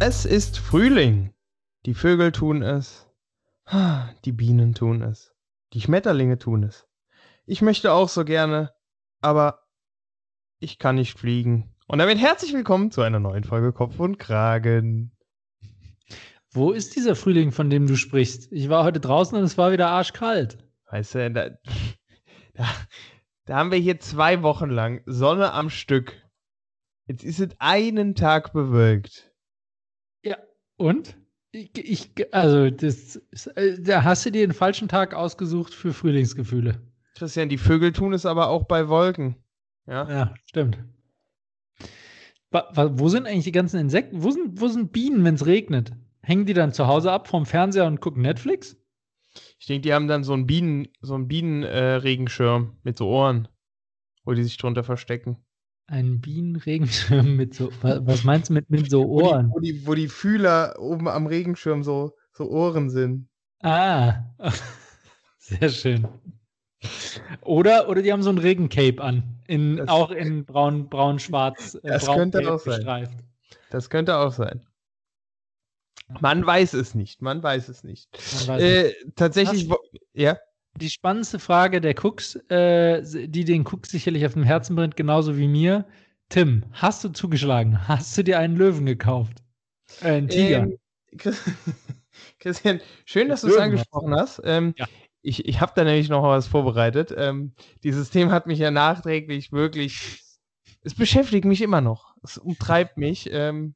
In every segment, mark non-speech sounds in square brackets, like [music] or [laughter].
Es ist Frühling. Die Vögel tun es. Die Bienen tun es. Die Schmetterlinge tun es. Ich möchte auch so gerne, aber ich kann nicht fliegen. Und damit herzlich willkommen zu einer neuen Folge Kopf und Kragen. Wo ist dieser Frühling, von dem du sprichst? Ich war heute draußen und es war wieder arschkalt. Weißt du, da, da, da haben wir hier zwei Wochen lang Sonne am Stück. Jetzt ist es einen Tag bewölkt. Und? Ich, ich, also, das, da hast du dir den falschen Tag ausgesucht für Frühlingsgefühle. Christian, die Vögel tun es aber auch bei Wolken. Ja, ja stimmt. Wo sind eigentlich die ganzen Insekten? Wo sind, wo sind Bienen, wenn es regnet? Hängen die dann zu Hause ab vom Fernseher und gucken Netflix? Ich denke, die haben dann so einen Bienen, so einen Bienenregenschirm äh, mit so Ohren, wo die sich drunter verstecken. Ein Bienenregenschirm mit so, was meinst du mit, mit so Ohren? [laughs] Wo die, wo die, wo die Fühler oben am Regenschirm so, so Ohren sind. Ah, [laughs] sehr schön. Oder, oder die haben so ein Regencape an, in, das, auch in braun, braun, schwarz, äh, das braun könnte auch sein. Das könnte auch sein. Man weiß es nicht, man weiß es nicht. Weiß äh, tatsächlich, ja die spannendste Frage der Cooks, äh, die den Cooks sicherlich auf dem Herzen brennt, genauso wie mir. Tim, hast du zugeschlagen? Hast du dir einen Löwen gekauft? Äh, einen Tiger? Ähm, [laughs] Christian, schön, dass du es angesprochen hast. Ähm, ja. Ich, ich habe da nämlich noch was vorbereitet. Ähm, dieses Thema hat mich ja nachträglich wirklich. Es beschäftigt mich immer noch. Es umtreibt mich. Ähm,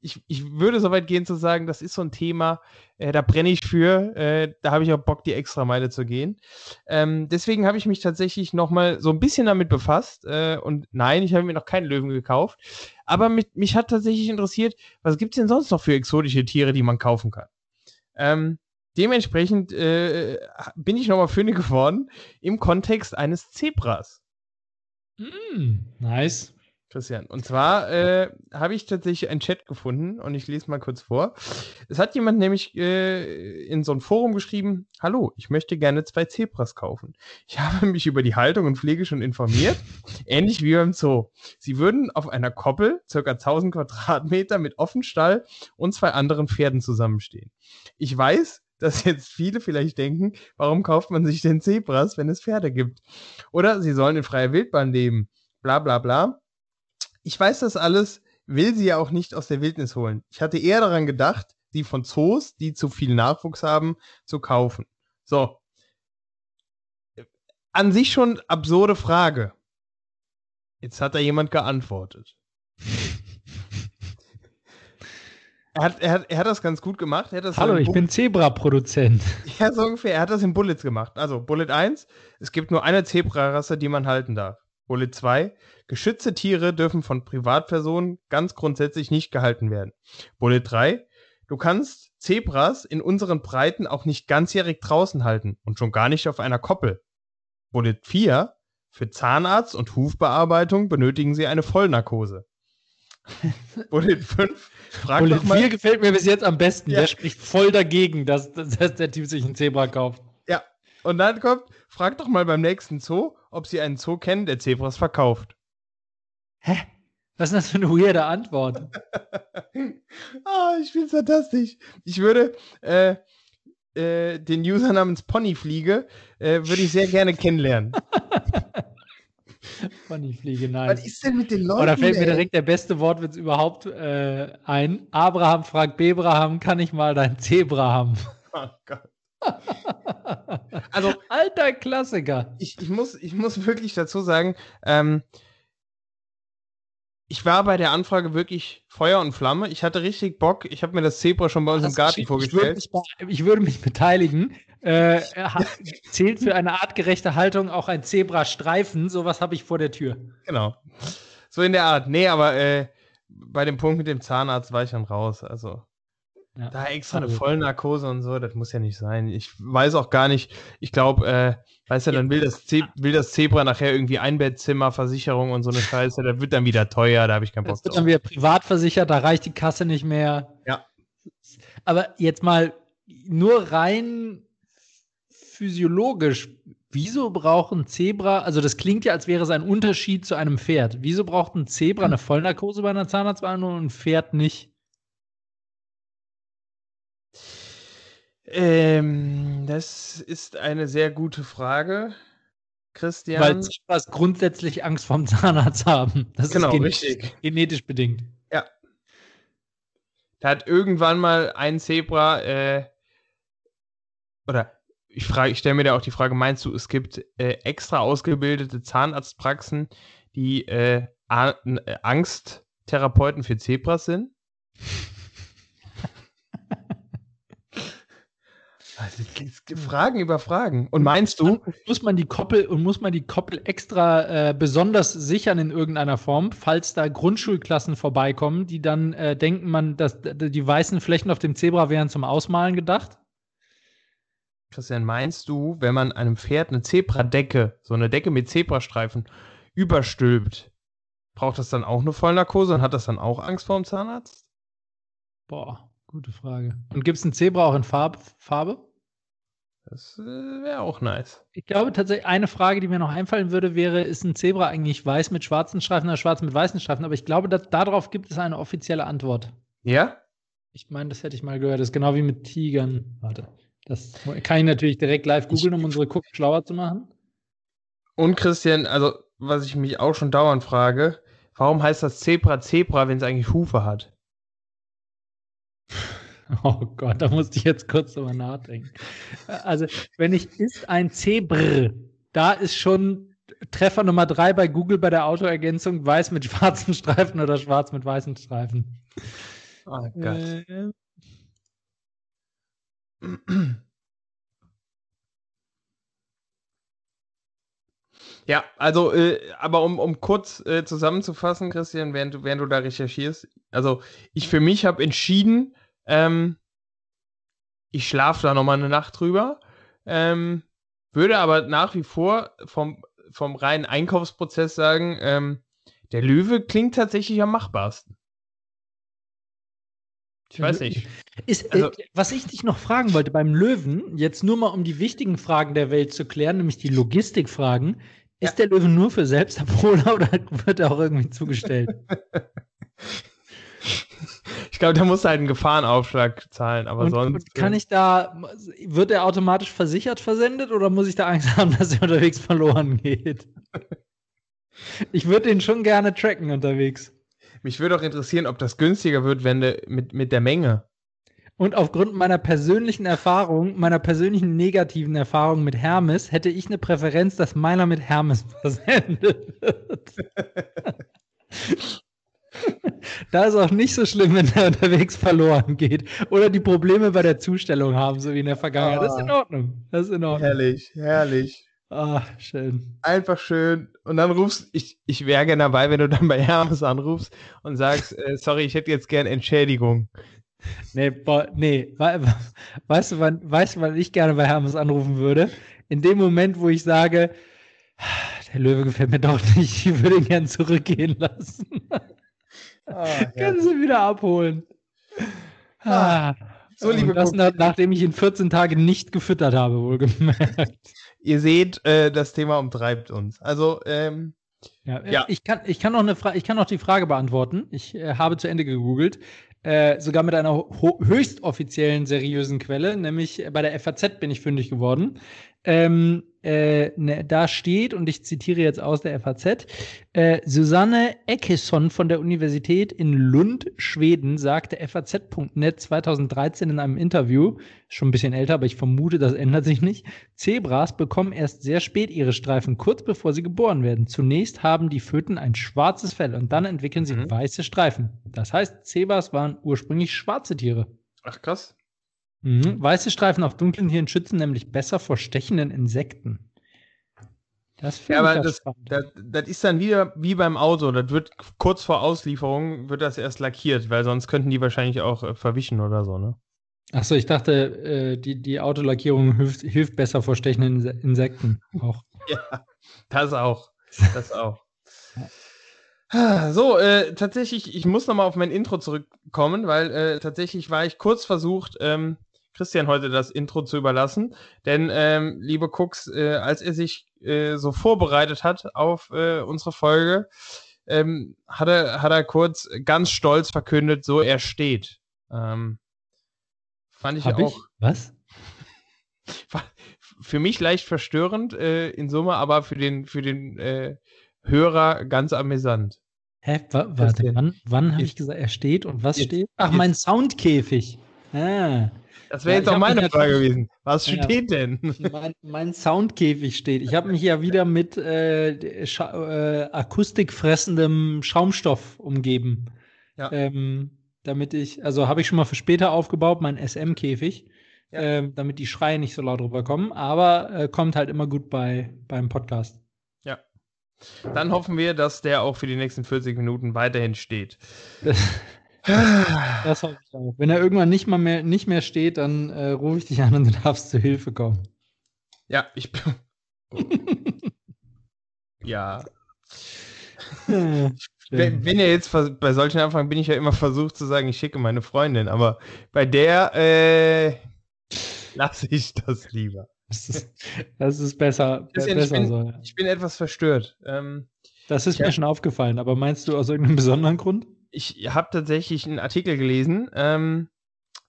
ich, ich würde so weit gehen zu sagen, das ist so ein Thema, äh, da brenne ich für, äh, da habe ich auch Bock, die Extrameile zu gehen. Ähm, deswegen habe ich mich tatsächlich nochmal so ein bisschen damit befasst äh, und nein, ich habe mir noch keinen Löwen gekauft, aber mit, mich hat tatsächlich interessiert, was gibt es denn sonst noch für exotische Tiere, die man kaufen kann? Ähm, dementsprechend äh, bin ich nochmal fündig geworden im Kontext eines Zebras. Mm, nice. Christian. Und zwar äh, habe ich tatsächlich einen Chat gefunden und ich lese mal kurz vor. Es hat jemand nämlich äh, in so ein Forum geschrieben: Hallo, ich möchte gerne zwei Zebras kaufen. Ich [laughs] habe mich über die Haltung und Pflege schon informiert, [laughs] ähnlich wie beim Zoo. Sie würden auf einer Koppel, circa 1000 Quadratmeter, mit Offenstall und zwei anderen Pferden zusammenstehen. Ich weiß, dass jetzt viele vielleicht denken, warum kauft man sich denn Zebras, wenn es Pferde gibt? Oder sie sollen in freier Wildbahn leben. Bla bla bla ich weiß das alles, will sie ja auch nicht aus der Wildnis holen. Ich hatte eher daran gedacht, sie von Zoos, die zu viel Nachwuchs haben, zu kaufen. So. An sich schon absurde Frage. Jetzt hat da jemand geantwortet. Er, hat, er, hat, er hat das ganz gut gemacht. Hallo, ich bin Zebra-Produzent. [laughs] Ja, so ungefähr. Er hat das in Bullets gemacht. Also, Bullet 1, es gibt nur eine Zebra-Rasse, die man halten darf. Bullet 2, geschützte Tiere dürfen von Privatpersonen ganz grundsätzlich nicht gehalten werden. Bullet 3, du kannst Zebras in unseren Breiten auch nicht ganzjährig draußen halten und schon gar nicht auf einer Koppel. Bullet 4, für Zahnarzt und Hufbearbeitung benötigen sie eine Vollnarkose. [laughs] Bullet 5, frag Bullet 4 gefällt mir bis jetzt am besten. Ja. Der spricht voll dagegen, dass, dass der Typ sich ein Zebra kauft. Ja, und dann kommt, frag doch mal beim nächsten Zoo, ob sie einen Zoo kennen, der Zebras verkauft. Hä? Was ist das für eine weirde Antwort? oh, [laughs] ich finde es fantastisch. Ich würde äh, äh, den User namens Ponyfliege äh, würde ich sehr gerne kennenlernen. [laughs] [laughs] Ponyfliege, nein. Was ist denn mit den Leuten? Oder fällt mir direkt der beste Wortwitz überhaupt äh, ein. Abraham fragt Bebraham, kann ich mal dein Zebra haben? [laughs] Oh Gott. [laughs] also, alter Klassiker. Ich, ich, muss, ich muss wirklich dazu sagen, ähm, ich war bei der Anfrage wirklich Feuer und Flamme. Ich hatte richtig Bock. Ich habe mir das Zebra schon bei uns im Garten vorgestellt. Ich würde, mich, ich würde mich, beteiligen. Äh, [laughs] zählt für eine artgerechte Haltung auch ein Zebrastreifen. Sowas habe ich vor der Tür. Genau. So in der Art. Nee, aber äh, bei dem Punkt mit dem Zahnarzt war ich dann raus. Also. Ja. Da extra eine Vollnarkose und so, das muss ja nicht sein. Ich weiß auch gar nicht, ich glaube, äh, weißt du, dann will das, will das Zebra nachher irgendwie Einbettzimmer, Versicherung und so eine Scheiße, das wird dann wieder teuer, da habe ich keinen Bock drauf. Das wird dann wieder privat versichert, da reicht die Kasse nicht mehr. Ja. Aber jetzt mal nur rein physiologisch, wieso braucht ein Zebra, also das klingt ja, als wäre es ein Unterschied zu einem Pferd. Wieso braucht ein Zebra eine Vollnarkose bei einer Zahnarztbehandlung und ein Pferd nicht? Ähm, das ist eine sehr gute Frage, Christian. Weil Zebras grundsätzlich Angst vorm Zahnarzt haben. Das genau, ist genetisch, richtig. genetisch bedingt. Ja. Da hat irgendwann mal ein Zebra, äh, oder ich frage, ich stelle mir da auch die Frage, meinst du, es gibt äh, extra ausgebildete Zahnarztpraxen, die äh, äh Angsttherapeuten für Zebras sind? Also, Fragen über Fragen. Und meinst du? Muss man die Koppel und muss man die Koppel extra äh, besonders sichern in irgendeiner Form, falls da Grundschulklassen vorbeikommen, die dann äh, denken, man, dass die weißen Flächen auf dem Zebra wären zum Ausmalen gedacht? Christian, meinst du, wenn man einem Pferd eine Zebradecke, so eine Decke mit Zebrastreifen, überstülpt, braucht das dann auch eine Vollnarkose und hat das dann auch Angst vor dem Zahnarzt? Boah, gute Frage. Und gibt es ein Zebra auch in Farb Farbe? Das äh, wäre auch nice. Ich glaube tatsächlich, eine Frage, die mir noch einfallen würde, wäre, ist ein Zebra eigentlich weiß mit schwarzen Streifen oder schwarz mit weißen Streifen? Aber ich glaube, dass, darauf gibt es eine offizielle Antwort. Ja? Ich meine, das hätte ich mal gehört. Das ist genau wie mit Tigern. Warte. Das kann ich natürlich direkt live googeln, um unsere Gucken schlauer zu machen. Und Christian, also was ich mich auch schon dauernd frage, warum heißt das Zebra Zebra, wenn es eigentlich Hufe hat? [laughs] Oh Gott, da musste ich jetzt kurz drüber nachdenken. Also, wenn ich ist ein Zebr, da ist schon Treffer Nummer drei bei Google bei der Autoergänzung weiß mit schwarzen Streifen oder schwarz mit weißen Streifen. Oh Gott. Äh, ja, also, äh, aber um, um kurz äh, zusammenzufassen, Christian, während du, während du da recherchierst, also ich für mich habe entschieden, ähm, ich schlafe da nochmal eine Nacht drüber, ähm, würde aber nach wie vor vom, vom reinen Einkaufsprozess sagen, ähm, der Löwe klingt tatsächlich am machbarsten. Ich weiß nicht. Ist, also, äh, was ich dich noch fragen wollte beim Löwen, jetzt nur mal um die wichtigen Fragen der Welt zu klären, nämlich die Logistikfragen. Ja. Ist der Löwe nur für Selbstabholer [laughs] oder wird er auch irgendwie zugestellt? [laughs] ich glaube, der muss halt einen Gefahrenaufschlag zahlen, aber und, sonst. Und kann ich da, wird er automatisch versichert versendet oder muss ich da Angst [laughs] haben, dass er unterwegs verloren geht? ich würde den schon gerne tracken unterwegs. Mich würde auch interessieren, ob das günstiger wird, wenn du mit, mit der Menge. Und aufgrund meiner persönlichen Erfahrung, meiner persönlichen negativen Erfahrung mit Hermes, hätte ich eine Präferenz, dass meiner mit Hermes [laughs] versendet wird. [laughs] [laughs] da ist auch nicht so schlimm, wenn der unterwegs verloren geht. Oder die Probleme bei der Zustellung haben, so wie in der Vergangenheit. Ah, das ist in Ordnung. Das ist in Ordnung. Herrlich, herrlich. Ah, schön. Einfach schön. Und dann rufst ich, ich wäre gerne dabei, wenn du dann bei Hermes anrufst und sagst, äh, sorry, ich hätte jetzt gern Entschädigung. Nee, boah, nee. Weißt du, wann, weißt du, wann ich gerne bei Hermes anrufen würde? In dem Moment, wo ich sage, der Löwe gefällt mir doch nicht, [laughs] ich würde ihn gern zurückgehen lassen. Ah, Können Sie wieder abholen. Ah. So, liebe das nach, nachdem ich ihn 14 Tage nicht gefüttert habe, wohlgemerkt. Ihr seht, äh, das Thema umtreibt uns. Also, ähm, ja, ja, Ich, kann, ich, kann noch eine ich kann noch die Frage beantworten. Ich äh, habe zu Ende gegoogelt. Äh, sogar mit einer höchst offiziellen, seriösen Quelle, nämlich bei der FAZ bin ich fündig geworden. Ähm, äh, ne, da steht, und ich zitiere jetzt aus der FAZ, äh, Susanne Eckesson von der Universität in Lund, Schweden, sagte FAZ.net 2013 in einem Interview, schon ein bisschen älter, aber ich vermute, das ändert sich nicht, Zebras bekommen erst sehr spät ihre Streifen, kurz bevor sie geboren werden. Zunächst haben die Föten ein schwarzes Fell und dann entwickeln sie mhm. weiße Streifen. Das heißt, Zebras waren ursprünglich schwarze Tiere. Ach krass. Mhm. Weiße Streifen auf dunklen Tieren schützen nämlich besser vor stechenden Insekten. Das ja, aber das, das, das, ist dann wieder wie beim Auto. Das wird kurz vor Auslieferung wird das erst lackiert, weil sonst könnten die wahrscheinlich auch äh, verwischen oder so, ne? Achso, ich dachte, äh, die, die Autolackierung hilft, hilft besser vor stechenden Insekten auch. [laughs] ja, das auch. Das auch. [laughs] So, äh, tatsächlich, ich muss nochmal auf mein Intro zurückkommen, weil äh, tatsächlich war ich kurz versucht, ähm, Christian heute das Intro zu überlassen. Denn, ähm, liebe Cooks, äh, als er sich äh, so vorbereitet hat auf äh, unsere Folge, ähm, hat, er, hat er kurz ganz stolz verkündet, so er steht. Ähm, fand ich Hab auch. Ich? Was? [laughs] Für mich leicht verstörend äh, in Summe, aber für den, für den äh, Hörer ganz amüsant. Hä? Wa warte, wann, wann habe ich gesagt, er steht und was jetzt, steht? Ach, mein Soundkäfig. Ah. Das wäre ja, jetzt auch meine Frage gewesen. Was ja, steht denn? Mein, mein, Soundkäfig steht. Ich habe mich ja wieder mit äh, Scha äh, akustikfressendem Schaumstoff umgeben. Ja. Ähm, damit ich, also habe ich schon mal für später aufgebaut, mein SM-Käfig, ja. ähm, damit die Schreie nicht so laut rüberkommen, aber äh, kommt halt immer gut bei, beim Podcast. Ja. Dann hoffen wir, dass der auch für die nächsten 40 Minuten weiterhin steht. [laughs] Das hoffe ich auch. Wenn er irgendwann nicht, mal mehr, nicht mehr steht, dann äh, rufe ich dich an und du darfst zur Hilfe kommen. Ja, ich bin. [laughs] ja. [laughs] wenn, wenn ihr jetzt bei solchen Anfang bin ich ja immer versucht zu sagen, ich schicke meine Freundin, aber bei der äh, lasse ich das lieber. Das ist, das ist besser. Christian, besser ich, bin, so. ich bin etwas verstört. Ähm, das ist mir hab, schon aufgefallen, aber meinst du aus irgendeinem besonderen Grund? Ich habe tatsächlich einen Artikel gelesen ähm,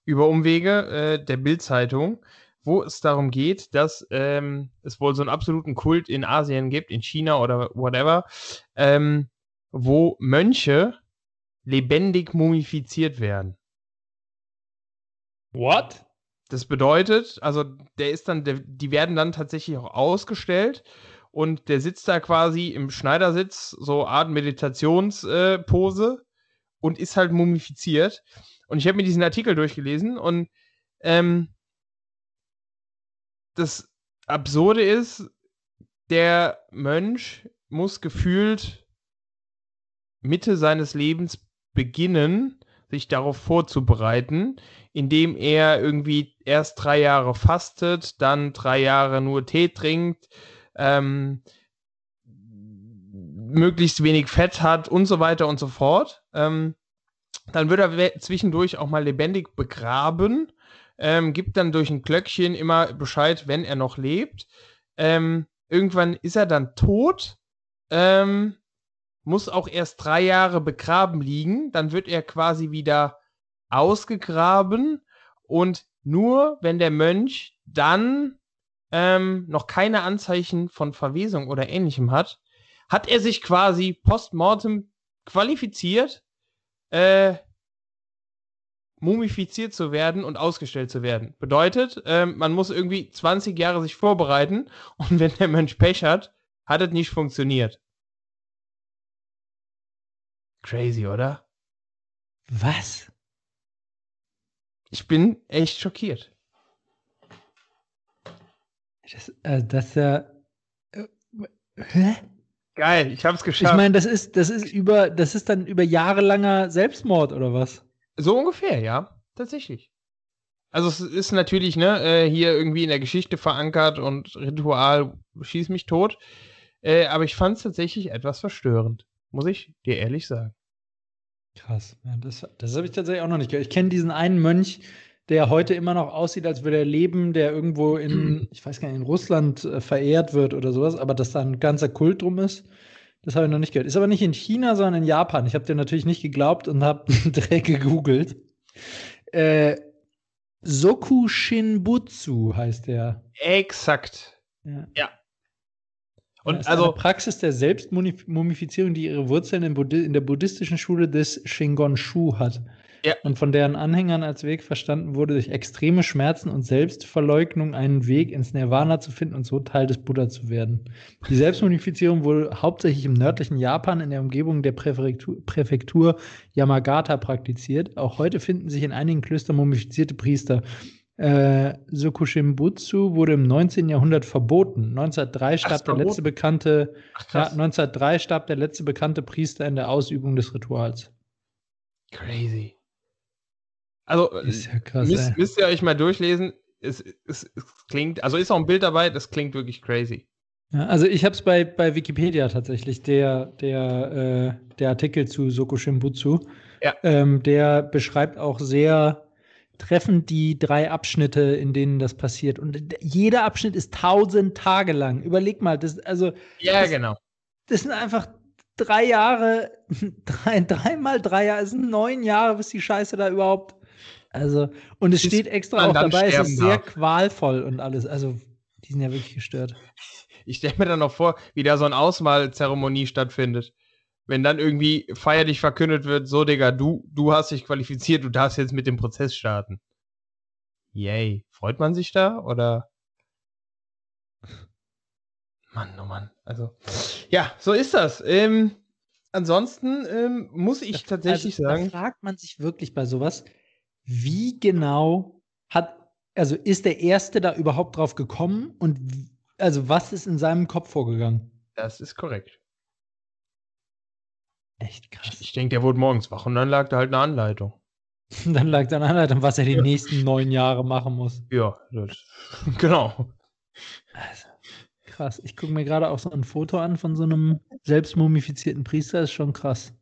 über Umwege äh, der Bild-Zeitung, wo es darum geht, dass ähm, es wohl so einen absoluten Kult in Asien gibt, in China oder whatever, ähm, wo Mönche lebendig mumifiziert werden. What? Das bedeutet, also der ist dann, der, die werden dann tatsächlich auch ausgestellt und der sitzt da quasi im Schneidersitz, so Art Meditationspose äh, und ist halt mumifiziert. Und ich habe mir diesen Artikel durchgelesen und ähm, das Absurde ist, der Mönch muss gefühlt Mitte seines Lebens beginnen, sich darauf vorzubereiten, indem er irgendwie erst drei Jahre fastet, dann drei Jahre nur Tee trinkt, ähm, möglichst wenig Fett hat und so weiter und so fort. Ähm, dann wird er zwischendurch auch mal lebendig begraben, ähm, gibt dann durch ein Glöckchen immer Bescheid, wenn er noch lebt. Ähm, irgendwann ist er dann tot, ähm, muss auch erst drei Jahre begraben liegen, dann wird er quasi wieder ausgegraben und nur wenn der Mönch dann ähm, noch keine Anzeichen von Verwesung oder ähnlichem hat, hat er sich quasi postmortem qualifiziert, äh, mumifiziert zu werden und ausgestellt zu werden. Bedeutet, äh, man muss irgendwie 20 Jahre sich vorbereiten [laughs] und wenn der Mönch Pech hat, hat es nicht funktioniert. Crazy, oder? Was? Ich bin echt schockiert. Das, äh, das ja. Äh, hä? Geil, ich hab's geschafft. Ich meine, das ist, das ist über, das ist dann über jahrelanger Selbstmord oder was? So ungefähr, ja, tatsächlich. Also es ist natürlich, ne, äh, hier irgendwie in der Geschichte verankert und Ritual schieß mich tot. Äh, aber ich fand es tatsächlich etwas verstörend, muss ich dir ehrlich sagen. Krass, ja, das, das habe ich tatsächlich auch noch nicht gehört. Ich kenne diesen einen Mönch, der heute immer noch aussieht, als würde er leben, der irgendwo in, [clears throat] ich weiß gar nicht, in Russland äh, verehrt wird oder sowas, aber dass da ein ganzer Kult drum ist, das habe ich noch nicht gehört. Ist aber nicht in China, sondern in Japan. Ich habe dir natürlich nicht geglaubt und habe [laughs] direkt gegoogelt. Äh, Soku Shinbutsu heißt der. Exakt. Ja. ja. Und das also eine Praxis der Selbstmumifizierung, die ihre Wurzeln in, in der buddhistischen Schule des Shingonshu hat. Ja. Und von deren Anhängern als Weg verstanden wurde, durch extreme Schmerzen und Selbstverleugnung einen Weg ins Nirvana zu finden und so Teil des Buddha zu werden. Die Selbstmodifizierung wurde hauptsächlich im nördlichen Japan in der Umgebung der Präfektur, Präfektur Yamagata praktiziert. Auch heute finden sich in einigen Klöstern mumifizierte Priester. Äh, Sokushimbutsu wurde im 19. Jahrhundert verboten. 1903 starb Ach, der letzte bekannte, Ach, ja, 1903 starb der letzte bekannte Priester in der Ausübung des Rituals. Crazy. Also, ja krass, müsst, müsst, ihr euch mal durchlesen. Es, es, es, klingt, also ist auch ein Bild dabei, das klingt wirklich crazy. Ja, also ich habe es bei, bei Wikipedia tatsächlich, der, der, äh, der Artikel zu Soko Shimbutsu. Ja. Ähm, der beschreibt auch sehr treffend die drei Abschnitte, in denen das passiert. Und jeder Abschnitt ist tausend Tage lang. Überleg mal, das, also. Ja, das, genau. Das sind einfach drei Jahre, [laughs] drei, dreimal drei Jahre, es sind neun Jahre, bis die Scheiße da überhaupt. Also, und es steht extra auch dabei, es ist sehr qualvoll und alles. Also, die sind ja wirklich gestört. [laughs] Ich stelle mir dann noch vor, wie da so eine Auswahlzeremonie stattfindet wenn dann irgendwie feierlich verkündet wird, so Digga, du, du hast dich qualifiziert, du darfst jetzt mit dem Prozess starten. Yay. Freut man sich da oder? Mann, oh Mann. Also, ja, so ist das. Ähm, ansonsten ähm, muss ich tatsächlich also, sagen. Da fragt man sich wirklich bei sowas, wie genau hat, also ist der Erste da überhaupt drauf gekommen und also was ist in seinem Kopf vorgegangen? Das ist korrekt. Echt krass. Ich, ich denke, der wurde morgens wach und dann lag da halt eine Anleitung. [laughs] dann lag da eine Anleitung, was er die ja. nächsten neun Jahre machen muss. Ja, das, [laughs] genau. Also, krass. Ich gucke mir gerade auch so ein Foto an von so einem selbstmumifizierten Priester. Das ist schon krass.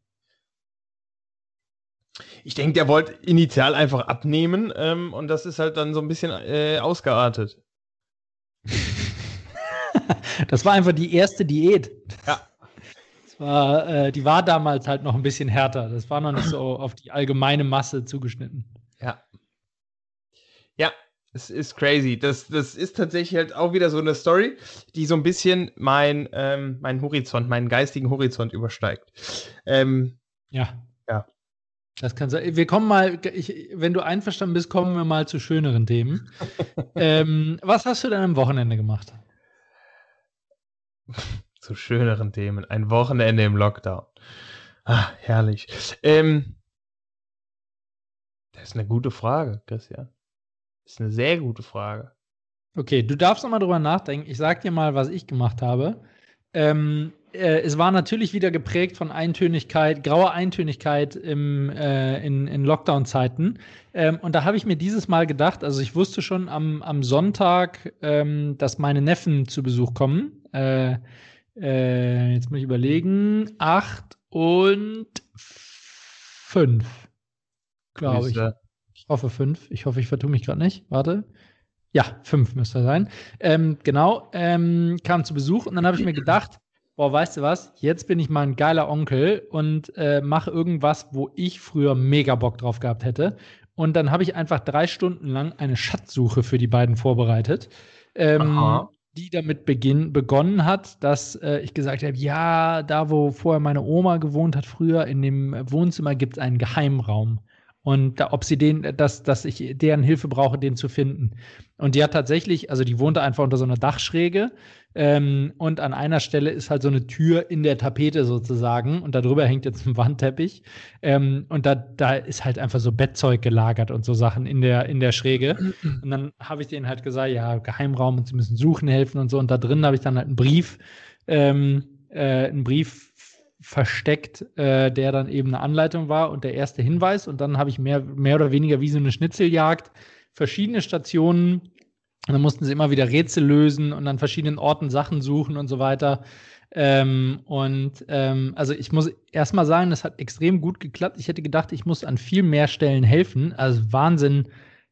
Ich denke, der wollte initial einfach abnehmen ähm, und das ist halt dann so ein bisschen äh, ausgeartet. [laughs] das war einfach die erste Diät. Ja war, äh, die war damals halt noch ein bisschen härter. Das war noch nicht so [clears throat] auf die allgemeine Masse zugeschnitten. Ja. Ja, es ist crazy. Das, das ist tatsächlich halt auch wieder so eine Story, die so ein bisschen mein, ähm, meinen Horizont, meinen geistigen Horizont übersteigt. Ähm, ja. Das kann sein. Wir kommen mal, ich, wenn du einverstanden bist, kommen wir mal zu schöneren Themen. [laughs] ähm, was hast du denn am Wochenende gemacht? zu schöneren Themen. Ein Wochenende im Lockdown. Ah, herrlich. Ähm, das ist eine gute Frage, Christian. Das ist eine sehr gute Frage. Okay, du darfst noch mal drüber nachdenken. Ich sag dir mal, was ich gemacht habe. Ähm, äh, es war natürlich wieder geprägt von Eintönigkeit, grauer Eintönigkeit im, äh, in, in Lockdown-Zeiten. Ähm, und da habe ich mir dieses Mal gedacht, also ich wusste schon am, am Sonntag, ähm, dass meine Neffen zu Besuch kommen. Äh, äh, jetzt muss ich überlegen. Acht und fünf. Glaube ich. Ich hoffe fünf. Ich hoffe, ich vertue mich gerade nicht. Warte. Ja, fünf müsste sein. Ähm, genau, ähm, kam zu Besuch und dann habe ich mir gedacht, boah, weißt du was, jetzt bin ich mal ein geiler Onkel und äh, mache irgendwas, wo ich früher mega Bock drauf gehabt hätte. Und dann habe ich einfach drei Stunden lang eine Schatzsuche für die beiden vorbereitet. Ähm, die damit beginn, begonnen hat, dass äh, ich gesagt habe, ja, da wo vorher meine Oma gewohnt hat, früher in dem Wohnzimmer gibt es einen Geheimraum. Und da, ob sie den, dass, dass ich deren Hilfe brauche, den zu finden. Und die hat tatsächlich, also die wohnte einfach unter so einer Dachschräge ähm, und an einer Stelle ist halt so eine Tür in der Tapete sozusagen und darüber hängt jetzt ein Wandteppich. Ähm, und da, da ist halt einfach so Bettzeug gelagert und so Sachen in der, in der Schräge. Und dann habe ich denen halt gesagt, ja, Geheimraum und sie müssen suchen helfen und so. Und da drin habe ich dann halt einen Brief, ähm, äh, einen Brief versteckt, äh, der dann eben eine Anleitung war und der erste Hinweis. Und dann habe ich mehr, mehr oder weniger wie so eine Schnitzeljagd verschiedene Stationen und dann mussten sie immer wieder Rätsel lösen und an verschiedenen Orten Sachen suchen und so weiter. Ähm, und ähm, also ich muss erstmal sagen, das hat extrem gut geklappt. Ich hätte gedacht, ich muss an viel mehr Stellen helfen. Also Wahnsinn,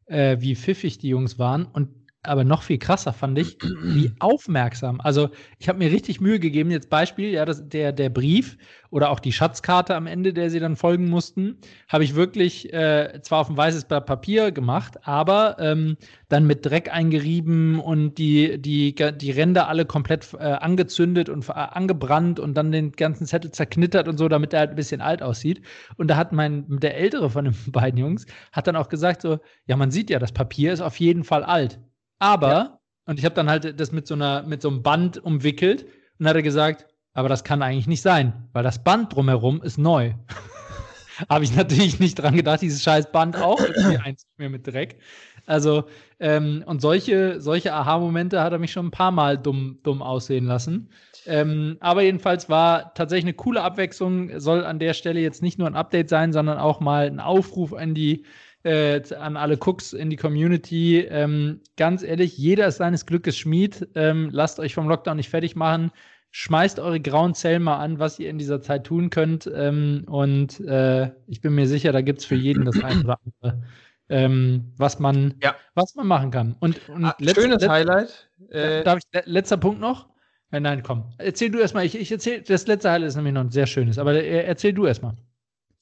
äh, wie pfiffig die Jungs waren. Und aber noch viel krasser fand ich, wie [clears throat] aufmerksam. Also ich habe mir richtig Mühe gegeben. Jetzt Beispiel, ja, das, der, der Brief oder auch die Schatzkarte am Ende, der sie dann folgen mussten, habe ich wirklich äh, zwar auf ein weißes Blatt Papier gemacht, aber ähm, dann mit Dreck eingerieben und die, die, die Ränder alle komplett äh, angezündet und äh, angebrannt und dann den ganzen Zettel zerknittert und so, damit er halt ein bisschen alt aussieht. Und da hat mein, der ältere von den [laughs] beiden Jungs, hat dann auch gesagt so, ja, man sieht ja, das Papier ist auf jeden Fall alt. Aber, ja. und ich habe dann halt das mit so, einer, mit so einem Band umwickelt und hat er gesagt, aber das kann eigentlich nicht sein, weil das Band drumherum ist neu. [laughs] habe ich natürlich nicht dran gedacht, dieses scheiß Band auch irgendwie eins mehr mit Dreck. Also, ähm, und solche, solche Aha-Momente hat er mich schon ein paar Mal dumm, dumm aussehen lassen. Ähm, aber jedenfalls war tatsächlich eine coole Abwechslung, soll an der Stelle jetzt nicht nur ein Update sein, sondern auch mal ein Aufruf an die äh, an alle Cooks in die Community. Ähm, ganz ehrlich, jeder ist seines Glückes Schmied. Ähm, lasst euch vom Lockdown nicht fertig machen. Schmeißt eure grauen Zellen mal an, was ihr in dieser Zeit tun könnt. Ähm, und äh, ich bin mir sicher, da gibt es für jeden das eine oder andere, ähm, was, man, Ja. was man machen kann. Und, und Ah, letzt- schönes letzt- Highlight. Äh, Darf ich, le- letzter Punkt noch? Äh, nein, komm. Erzähl du erstmal. Ich, ich erzähl, das letzte Highlight ist nämlich noch ein sehr schönes, aber äh, erzähl du erstmal.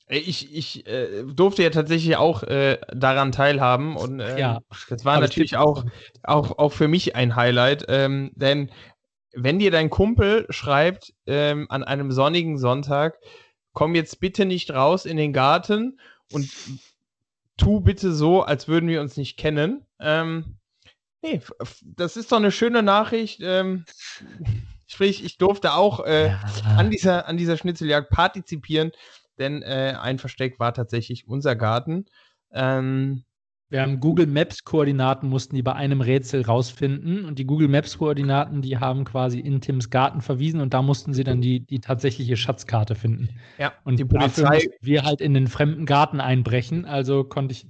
Ich, ich äh, durfte ja tatsächlich auch äh, daran teilhaben und äh, Ja. das war natürlich auch, auch, auch für mich ein Highlight, ähm, denn wenn dir dein Kumpel schreibt ähm, an einem sonnigen Sonntag, komm jetzt bitte nicht raus in den Garten und tu bitte so, als würden wir uns nicht kennen. Ähm, nee, das ist doch eine schöne Nachricht. Ähm, [laughs] sprich, ich durfte auch äh, an dieser, an dieser Schnitzeljagd partizipieren, denn äh, ein Versteck war tatsächlich unser Garten. Ähm, Wir haben Google Maps Koordinaten, mussten die bei einem Rätsel rausfinden. Und die Google Maps Koordinaten, die haben quasi in Tims Garten verwiesen und da mussten sie dann die, die tatsächliche Schatzkarte finden. ja, Und die Polizei, wir halt in den fremden Garten einbrechen. Also konnte ich.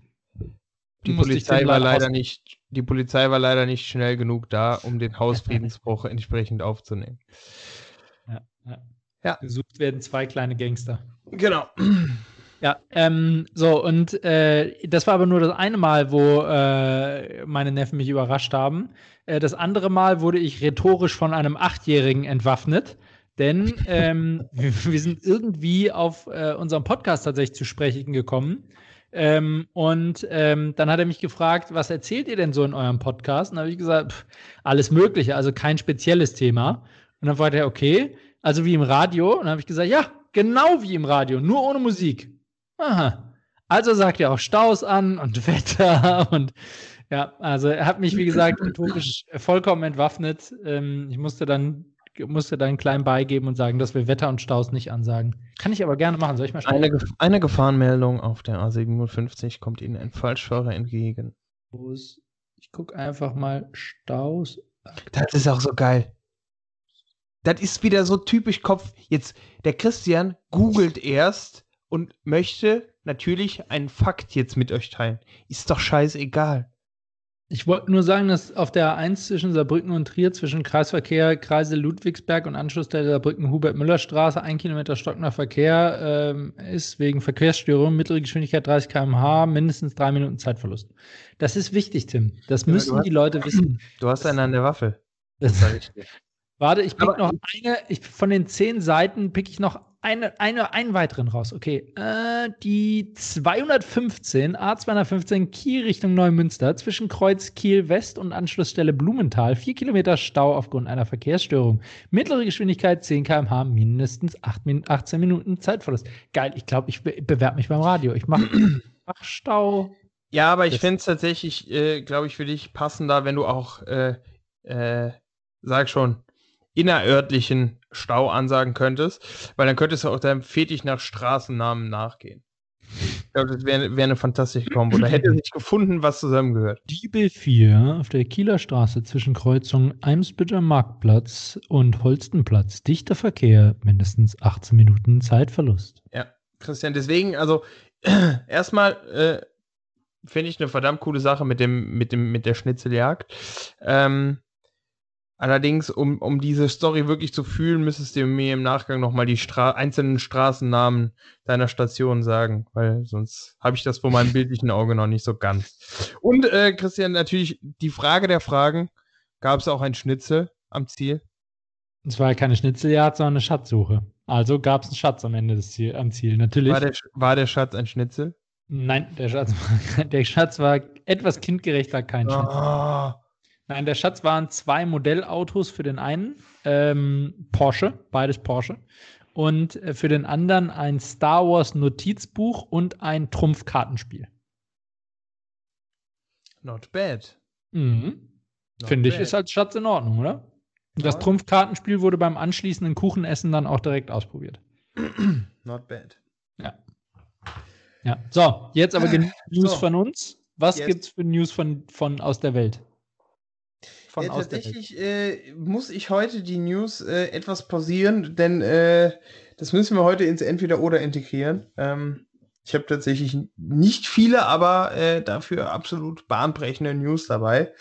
die ich Polizei Tim war leider nicht, die Polizei war leider nicht schnell genug da, um den [laughs] Hausfriedensbruch entsprechend aufzunehmen. Ja, ja. Ja. Gesucht werden zwei kleine Gangster. Genau. Ja, ähm, so, und äh, das war aber nur das eine Mal, wo äh, meine Neffen mich überrascht haben. Äh, das andere Mal wurde ich rhetorisch von einem Achtjährigen entwaffnet, denn ähm, [laughs] wir, wir sind irgendwie auf äh, unserem Podcast tatsächlich zu sprechen gekommen. Ähm, und ähm, dann hat er mich gefragt, was erzählt ihr denn so in eurem Podcast? Und dann habe ich gesagt, pff, alles Mögliche, also kein spezielles Thema. Und dann war der, okay, also wie im Radio. Und dann habe ich gesagt, ja, genau wie im Radio, nur ohne Musik. Aha. Also sagt er auch Staus an und [laughs] Wetter und ja, also er hat mich, wie gesagt, rhetorisch vollkommen entwaffnet. Ähm, ich musste dann, musste dann klein beigeben und sagen, dass wir Wetter und Staus nicht ansagen. Kann ich aber gerne machen. Soll ich mal Eine, Gef- eine Gefahrenmeldung auf der A57 kommt Ihnen ein Falschfahrer entgegen. Ich gucke einfach mal Staus. Das ist auch so geil. Das ist wieder so typisch Kopf. Jetzt, der Christian googelt erst und möchte natürlich einen Fakt jetzt mit euch teilen. Ist doch scheißegal. Ich wollte nur sagen, dass auf der A1 zwischen Saarbrücken und Trier, zwischen Kreisverkehr Kreise Ludwigsberg und Anschlussstelle Saarbrücken-Hubert-Müller-Straße, ein Kilometer stockender Verkehr ähm, ist wegen Verkehrsstörung, mittlere Geschwindigkeit 30 km/h, mindestens drei Minuten Zeitverlust. Das ist wichtig, Tim. Das du müssen hast- die Leute wissen. Du hast einen an der Waffe. Das, sag ich dir. Warte, ich pick Aber- noch eine, ich, von den zehn Seiten pick ich noch eine, eine, einen weiteren raus. Okay, äh, die 215, A215 Kiel Richtung Neumünster zwischen Kreuz Kiel West und Anschlussstelle Blumenthal. Vier Kilometer Stau aufgrund einer Verkehrsstörung. Mittlere Geschwindigkeit 10 km/h, mindestens acht Min 18 Minuten Zeitverlust. Geil, ich glaube, ich be bewerbe mich beim Radio. Ich mache [clears throat] mach Stau. Ja, aber ich fände es tatsächlich, äh, glaube ich, für dich passender, wenn du auch, äh, äh, sag schon, innerörtlichen Stau ansagen könntest, weil dann könntest du auch deinem Fetisch nach Straßennamen nachgehen. Ich glaube, das wäre wär eine fantastische Kombo. Da hätte sich gefunden, was zusammengehört. Diebel 4 auf der Kieler Straße zwischen Kreuzung Eimsbütter Marktplatz und Holstenplatz. Dichter Verkehr, mindestens 18 Minuten Zeitverlust. Christian, deswegen, also [clears throat] erstmal äh, finde ich eine verdammt coole Sache mit dem, mit dem, mit der Schnitzeljagd. Ähm, allerdings, um, um diese Story wirklich zu fühlen, müsstest du mir im Nachgang nochmal die Stra einzelnen Straßennamen deiner Station sagen, weil sonst habe ich das vor meinem bildlichen Auge noch nicht so ganz. Und äh, Christian, natürlich die Frage der Fragen. Gab es auch ein Schnitzel am Ziel? Es war keine Schnitzeljagd, sondern eine Schatzsuche. Also gab es einen Schatz am Ende des Ziel, am Ziel. Natürlich. War der, War der Schatz ein Schnitzel? Nein, der Schatz, [laughs] war, der Schatz war etwas kindgerechter, kein Schnitzel. Oh. Nein, der Schatz waren zwei Modellautos für den einen, ähm, Porsche, beides Porsche. Und äh, für den anderen ein Star Wars Notizbuch und ein Trumpfkartenspiel. Not bad. Mhm. Not Finde ich, bad. ist als Schatz in Ordnung, oder? Das Ja. Trumpfkartenspiel wurde beim anschließenden Kuchenessen dann auch direkt ausprobiert. [clears throat] Not bad. Ja. So, jetzt aber genug [clears throat] News So. von uns. Was Yes. gibt's für News von, von aus der Welt? Von Ja, tatsächlich äh, muss ich heute die News äh, etwas pausieren, denn äh, das müssen wir heute ins Entweder-Oder integrieren. Ähm, Ich habe tatsächlich nicht viele, aber äh, dafür absolut bahnbrechende News dabei.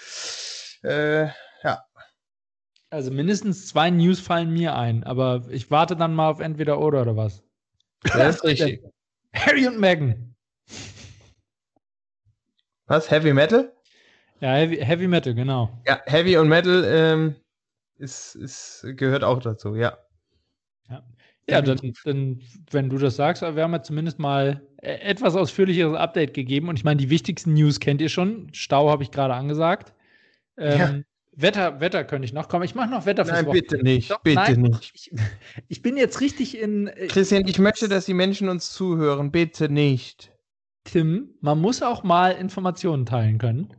Äh, ja. Also mindestens zwei News fallen mir ein, aber ich warte dann mal auf entweder oder oder was. [laughs] Das ist richtig. Harry und Meghan. Was? Heavy Metal? Ja, Heavy, Heavy Metal, genau. Ja, Heavy und Metal ähm, ist, ist, gehört auch dazu, ja. Ja, dann, dann, wenn du das sagst, wir haben ja zumindest mal e, etwas ausführlicheres Update gegeben. Und ich meine, die wichtigsten News kennt ihr schon. Stau habe ich gerade angesagt. Ähm, ja. Wetter, Wetter könnte ich noch kommen. Ich mache noch Wetter fürs Nein, bitte nicht, Doch, bitte nein, nicht. Ich, ich, bin jetzt richtig in. Äh, Christian, ich möchte, dass die Menschen uns zuhören. Bitte nicht. Tim, man muss auch mal Informationen teilen können.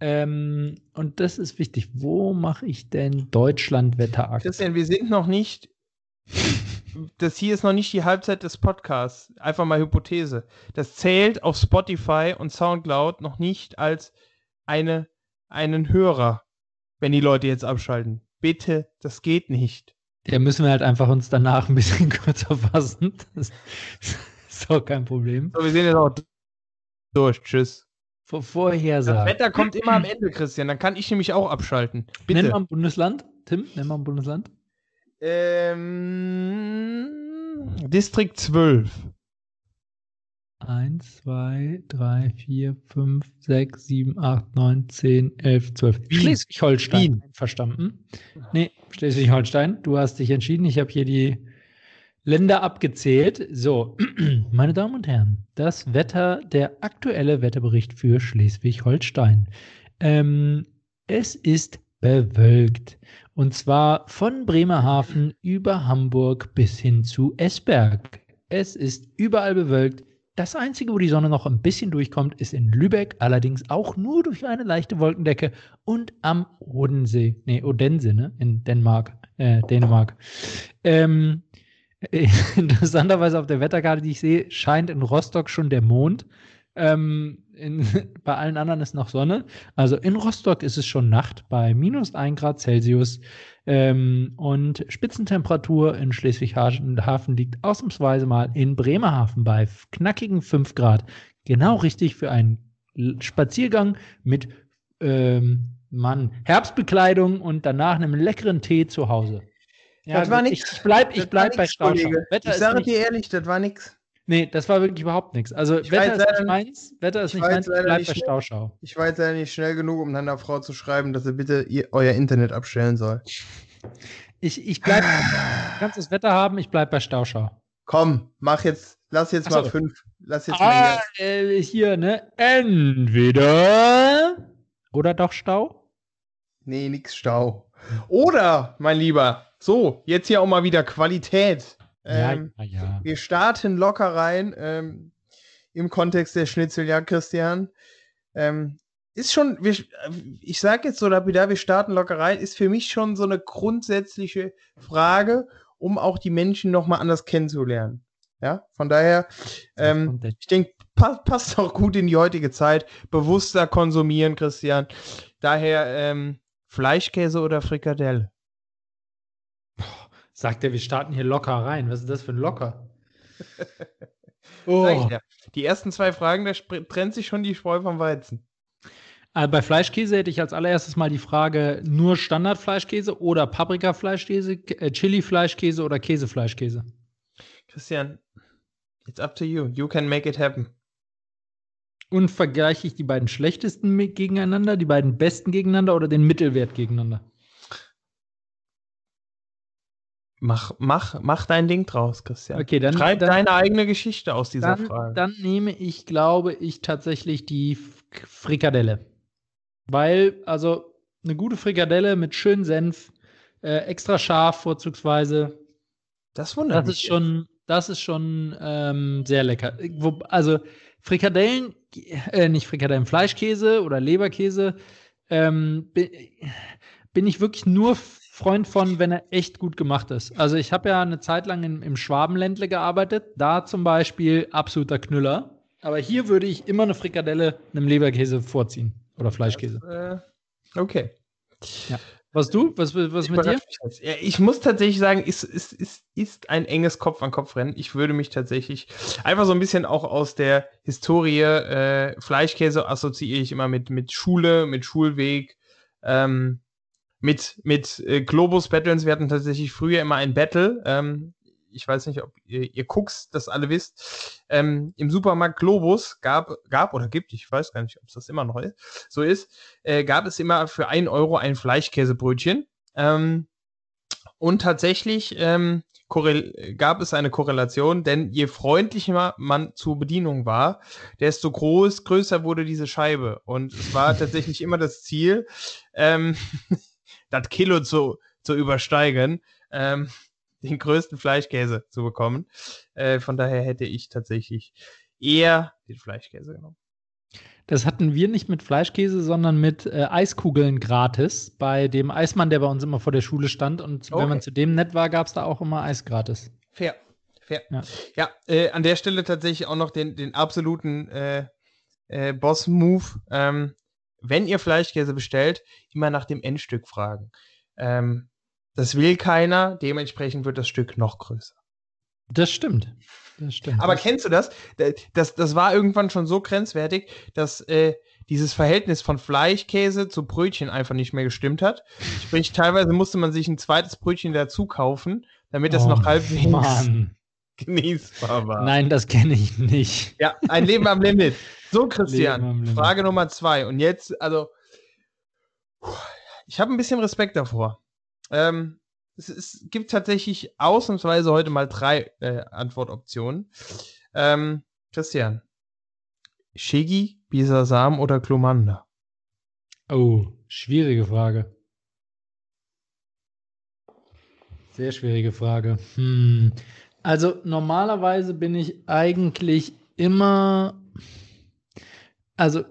Ähm, und das ist wichtig. Wo mache ich denn Deutschland-Wetter Christian, wir sind noch nicht das hier ist noch nicht die Halbzeit des Podcasts. Einfach mal Hypothese. Das zählt auf Spotify und Soundcloud noch nicht als eine, einen Hörer, wenn die Leute jetzt abschalten. Bitte, das geht nicht. Ja, müssen wir halt einfach uns danach ein bisschen [laughs] kürzer fassen. Das ist auch kein Problem. So, wir sehen jetzt auch durch. Tschüss. Vor Vorhersagen. Das Wetter kommt immer am Ende, Christian. Dann kann ich nämlich auch abschalten. Bitte. Nenn mal ein Bundesland. Tim, nenn mal ein Bundesland. Ähm, Distrikt 12. 1, 2, 3, 4, 5, 6, 7, 8, 9, 10, 11, 12. Schleswig-Holstein. Verstanden? Nee, Schleswig-Holstein. Du hast dich entschieden. Ich habe hier die Länder abgezählt. So, [clears throat] meine Damen und Herren, das Wetter, der aktuelle Wetterbericht für Schleswig-Holstein. Ähm, es ist bewölkt. Und zwar von Bremerhaven über Hamburg bis hin zu Esberg. Es ist überall bewölkt. Das Einzige, wo die Sonne noch ein bisschen durchkommt, ist in Lübeck, allerdings auch nur durch eine leichte Wolkendecke und am Odensee, nee, Odense, ne, in Dänemark, äh, Dänemark. Ähm, [laughs] interessanterweise auf der Wetterkarte, die ich sehe, scheint in Rostock schon der Mond. Ähm, in, [laughs] bei allen anderen ist noch Sonne. Also in Rostock ist es schon Nacht bei minus 1 Grad Celsius. Ähm, und Spitzentemperatur in Schleswig-Hafen liegt ausnahmsweise mal in Bremerhaven bei knackigen 5 Grad. Genau richtig für einen Spaziergang mit ähm, Mann, Herbstbekleidung und danach einem leckeren Tee zu Hause. Ja, das war nix. Ich, ich bleib, ich bleib bei Stauschau. Ich sage dir ehrlich, das war nichts. Nee, das war wirklich überhaupt nichts. Also ich Wetter ist nicht meins, Wetter ist nicht meins, bleibt bei Stauschau. Ich war jetzt leider nicht schnell genug, um deiner Frau zu schreiben, dass sie bitte ihr, euer Internet abstellen soll. Ich, ich bleib, [sighs] kannst das Wetter haben, ich bleib bei Stauschau. Komm, mach jetzt, lass jetzt so. mal fünf. Lass jetzt ah, mal hier. Äh, hier, ne? Entweder oder doch Stau? Nee, nix Stau. Oder, mein Lieber, so, jetzt hier auch mal wieder Qualität. Ähm, ja, ja. Wir starten locker rein ähm, im Kontext der Schnitzeljagd, Christian. Ähm, ist schon, wir, ich sage jetzt so lapidar, wir starten locker rein, ist für mich schon so eine grundsätzliche Frage, um auch die Menschen nochmal anders kennenzulernen. Ja, von daher, ähm, ich denke, pa passt auch gut in die heutige Zeit. Bewusster konsumieren, Christian. Daher ähm, Fleischkäse oder Frikadelle? Sagt er, wir starten hier locker rein. Was ist das für ein Locker? [laughs] oh. Die ersten zwei Fragen, da trennt sich schon die Spreu vom Weizen. Also bei Fleischkäse hätte ich als allererstes mal die Frage: nur Standardfleischkäse oder Paprikafleischkäse, äh, Chili-Fleischkäse oder Käsefleischkäse? Christian, it's up to you. You can make it happen. Und vergleiche ich die beiden schlechtesten gegeneinander, die beiden besten gegeneinander oder den Mittelwert gegeneinander? Mach, mach, mach dein Ding draus, Christian. Okay, dann schreib dann, deine eigene Geschichte aus dieser dann, Frage. Dann nehme ich, glaube ich, tatsächlich die Frikadelle. Weil, also, eine gute Frikadelle mit schön Senf, äh, extra scharf vorzugsweise. Das wundert das mich. Ist schon, das ist schon ähm, sehr lecker. Wo, also, Frikadellen, äh, nicht Frikadellen, Fleischkäse oder Leberkäse, ähm, bin, bin ich wirklich nur Freund von, wenn er echt gut gemacht ist. Also ich habe ja eine Zeit lang in, im Schwabenländle gearbeitet, da zum Beispiel absoluter Knüller. Aber hier würde ich immer eine Frikadelle einem Leberkäse vorziehen oder Fleischkäse. äh, okay. Ja. Was du? Was, was mit dir? Ja, ich muss tatsächlich sagen, es ist, ist, ist ein enges Kopf-an-Kopf-Rennen. Ich würde mich tatsächlich einfach so ein bisschen auch aus der Historie äh, Fleischkäse assoziiere ich immer mit, mit Schule, mit Schulweg, ähm, mit, mit äh, Globus Battles. Wir hatten tatsächlich früher immer ein Battle. Ähm, ich weiß nicht, ob ihr, ihr Cooks das alle wisst. Ähm, Im Supermarkt Globus gab, gab oder gibt, ich weiß gar nicht, ob es das immer noch ist, so ist, äh, gab es immer für einen Euro ein Fleischkäsebrötchen. Ähm, und tatsächlich ähm, gab es eine Korrelation, denn je freundlicher man zur Bedienung war, desto groß, größer wurde diese Scheibe. Und es war tatsächlich immer das Ziel, ähm, [laughs] das Kilo zu, zu übersteigen, ähm, [laughs] den größten Fleischkäse zu bekommen. Äh, von daher hätte ich tatsächlich eher den Fleischkäse genommen. Das hatten wir nicht mit Fleischkäse, sondern mit äh, Eiskugeln gratis bei dem Eismann, der bei uns immer vor der Schule stand. Und okay. wenn man zu dem nett war, gab es da auch immer Eis gratis. Fair. Fair. Ja, ja äh, an der Stelle tatsächlich auch noch den, den absoluten äh, äh Boss-Move. Ähm, wenn ihr Fleischkäse bestellt, immer nach dem Endstück fragen. Ähm, das will keiner, dementsprechend wird das Stück noch größer. Das stimmt. Das stimmt. Aber kennst du das? Das, das war irgendwann schon so grenzwertig, dass äh, dieses Verhältnis von Fleischkäse zu Brötchen einfach nicht mehr gestimmt hat. Sprich, teilweise musste man sich ein zweites Brötchen dazu kaufen, damit das oh, noch halbwegs [laughs] genießbar war. Nein, das kenne ich nicht. Ja, ein Leben am Limit. So, Christian, Frage Nummer zwei. Und jetzt, also, ich habe ein bisschen Respekt davor. Ähm, es, es, gibt tatsächlich ausnahmsweise heute mal drei äh, Antwortoptionen. Ähm, Christian, Shigi, Bisasam oder Klomanda? Oh, schwierige Frage. Sehr schwierige Frage. Hm. Also normalerweise bin ich eigentlich immer, also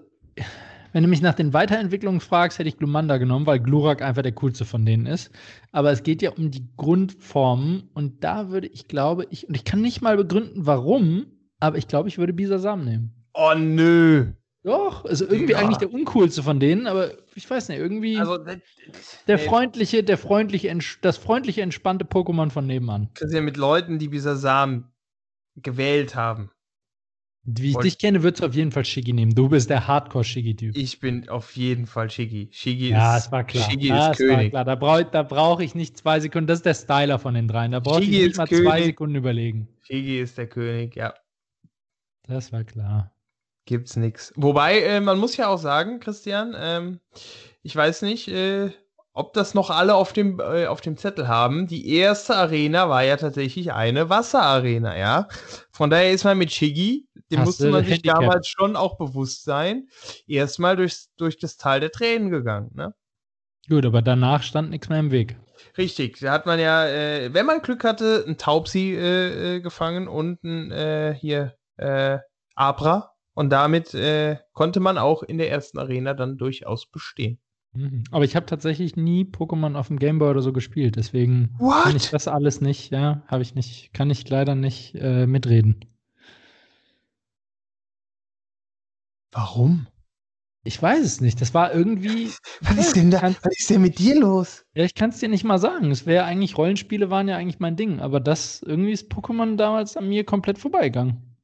wenn du mich nach den Weiterentwicklungen fragst, hätte ich Glumanda genommen, weil Glurak einfach der coolste von denen ist. Aber es geht ja um die Grundformen und da würde ich glaube, ich, und ich kann nicht mal begründen, warum, aber ich glaube, ich würde Bisasam nehmen. Oh nö. Doch, also irgendwie ja. eigentlich der uncoolste von denen, aber ich weiß nicht, irgendwie also, das, der freundliche, der freundliche, das freundliche, entspannte Pokémon von nebenan. Das ist ja mit Leuten, die Bisasam gewählt haben. Wie ich Und dich kenne, würdest du auf jeden Fall Shiggy nehmen. Du bist der Hardcore-Shiggy-Typ. Ich bin auf jeden Fall Shiggy. Shiggy ja, ist, es war klar. Shiggy ja, ist König. Da brauche brauch ich nicht zwei Sekunden. Das ist der Styler von den dreien. Da brauche ich nicht mal König. zwei Sekunden überlegen. Shiggy ist der König, ja. Das war klar. Gibt's nichts. Wobei, äh, man muss ja auch sagen, Christian, ähm, ich weiß nicht, äh, ob das noch alle auf dem, äh, auf dem Zettel haben. Die erste Arena war ja tatsächlich eine Wasserarena, ja. Von daher ist man mit Shiggy, dem Hast musste man sich Handicap. damals schon auch bewusst sein, erstmal durchs, durch das Tal der Tränen gegangen, ne? Gut, aber danach stand nichts mehr im Weg. Richtig, da hat man ja, äh, wenn man Glück hatte, einen Taubsi äh, äh gefangen und ein äh, hier äh, Abra. Und damit konnte man auch in der ersten Arena dann durchaus bestehen. Mhm. Aber ich habe tatsächlich nie Pokémon auf dem Gameboy oder so gespielt, deswegen What? kann ich das alles nicht, ja, habe ich nicht, kann ich leider nicht äh, mitreden. Warum? Ich weiß es nicht. Das war irgendwie. [laughs] Was ist denn da? Was ist denn mit dir los? Ja, ich kann es dir nicht mal sagen. Es wäre eigentlich, Rollenspiele waren ja eigentlich mein Ding, aber das irgendwie ist Pokémon damals an mir komplett vorbeigegangen.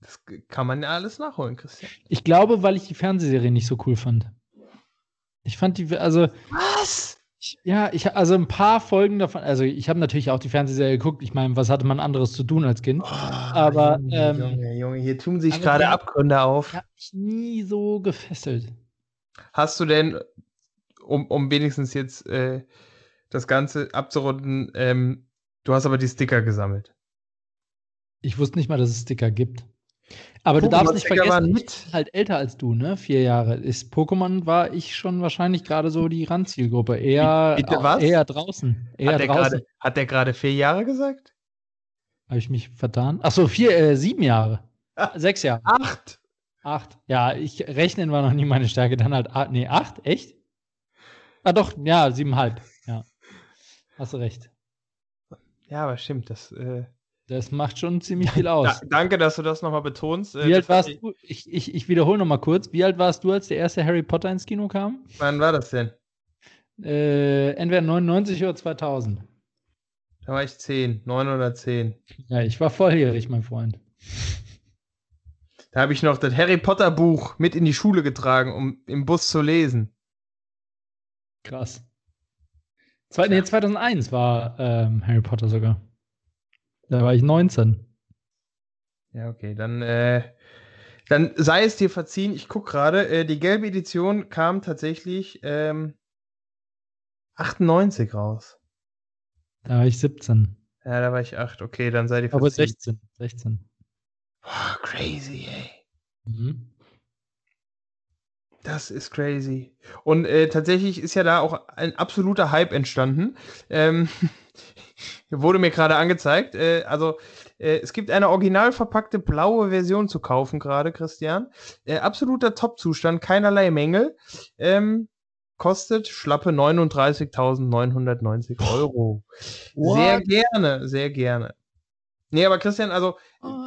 Das kann man ja alles nachholen, Christian. Ich glaube, weil ich die Fernsehserie nicht so cool fand. Ich fand die, also. Was? Ich, ja, ich also ein paar Folgen davon, also ich habe natürlich auch die Fernsehserie geguckt. Ich meine, was hatte man anderes zu tun als Kind? Oh, aber Junge, ähm, Junge, Junge, hier tun sich gerade Abgründe auf. Hat mich nie so gefesselt. Hast du denn, um, um wenigstens jetzt äh, das Ganze abzurunden, ähm, du hast aber die Sticker gesammelt. Ich wusste nicht mal, dass es Sticker gibt. Aber du darfst nicht vergessen, ich bin halt älter als du, ne? Vier Jahre. Ist Pokémon war ich schon wahrscheinlich gerade so die Randzielgruppe. Eher, Bitte was? eher draußen. Eher hat, der draußen. Grade, hat der gerade vier Jahre gesagt? Habe ich mich vertan? Ach so, vier, äh, sieben Jahre. Ach, Sechs Jahre. Acht. Acht. Ja, ich rechnen war noch nie meine Stärke. Dann halt, ah, nee, acht? Echt? Ah, doch, ja, siebenhalb. Ja. Hast du recht. Ja, aber stimmt, das. Äh das macht schon ziemlich viel aus. Da, danke, dass du das nochmal betonst. Äh, Wie alt warst du? Ich, ich, ich wiederhole nochmal kurz. Wie alt warst du, als der erste Harry Potter ins Kino kam? Wann war das denn? Äh, entweder 99 oder 2000. Da war ich 10, 9 oder 10. Ja, ich war volljährig, mein Freund. Da habe ich noch das Harry Potter Buch mit in die Schule getragen, um im Bus zu lesen. Krass. Zwei, nee, 2001 war ähm, Harry Potter sogar. Da war ich 19. Ja, okay, dann, äh, dann sei es dir verziehen. Ich gucke gerade, äh, die gelbe Edition kam tatsächlich ähm, 98 raus. Da war ich 17. Ja, da war ich 8. Okay, dann sei dir verziehen. Aber 16. 16. Oh, crazy, ey. Mhm. Das ist crazy. Und äh, tatsächlich ist ja da auch ein absoluter Hype entstanden. Ähm, [laughs] wurde mir gerade angezeigt. Äh, also äh, es gibt eine original verpackte blaue Version zu kaufen gerade, Christian. Äh, absoluter Top-Zustand, keinerlei Mängel. Ähm, kostet schlappe 39.990 Euro. What? Sehr gerne, sehr gerne. Nee, aber Christian, also,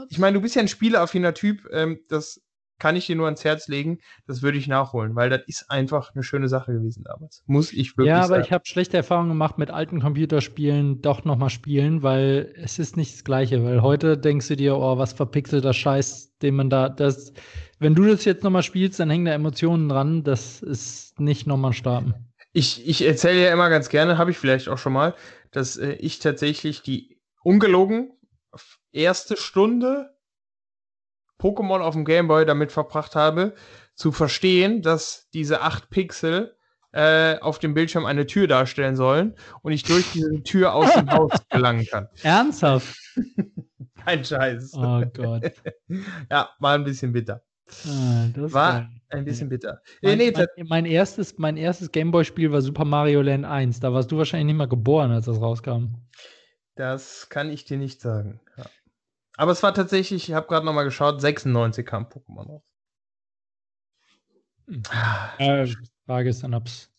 ich meine, du bist ja ein spieleaffiner Typ. Ähm, das kann ich dir nur ans Herz legen. Das würde ich nachholen, weil das ist einfach eine schöne Sache gewesen damals. Muss ich wirklich sagen. Ja, aber sagen. ich habe schlechte Erfahrungen gemacht mit alten Computerspielen, doch nochmal spielen, weil es ist nicht das Gleiche. Weil heute denkst du dir, oh, was verpixelter Scheiß, den man da, das, wenn du das jetzt nochmal spielst, dann hängen da Emotionen dran. Das ist nicht nochmal starten. Ich, ich erzähle ja immer ganz gerne, habe ich vielleicht auch schon mal, dass äh, ich tatsächlich die ungelogen erste Stunde Pokémon auf dem Gameboy damit verbracht habe, zu verstehen, dass diese 8 Pixel äh, auf dem Bildschirm eine Tür darstellen sollen und ich durch diese Tür aus dem Haus [laughs] gelangen kann. Ernsthaft? [laughs] Kein Scheiß. Oh Gott. [laughs] ja, war ein bisschen bitter. Ah, war ein bisschen bitter. Mein, äh, nee, mein, mein erstes, mein erstes Gameboy-Spiel war Super Mario Land 1. Da warst du wahrscheinlich nicht mal geboren, als das rauskam. Das kann ich dir nicht sagen. Ja. Aber es war tatsächlich, ich habe gerade nochmal geschaut, 96 kam Pokémon raus. Äh, Frage ist dann, ob es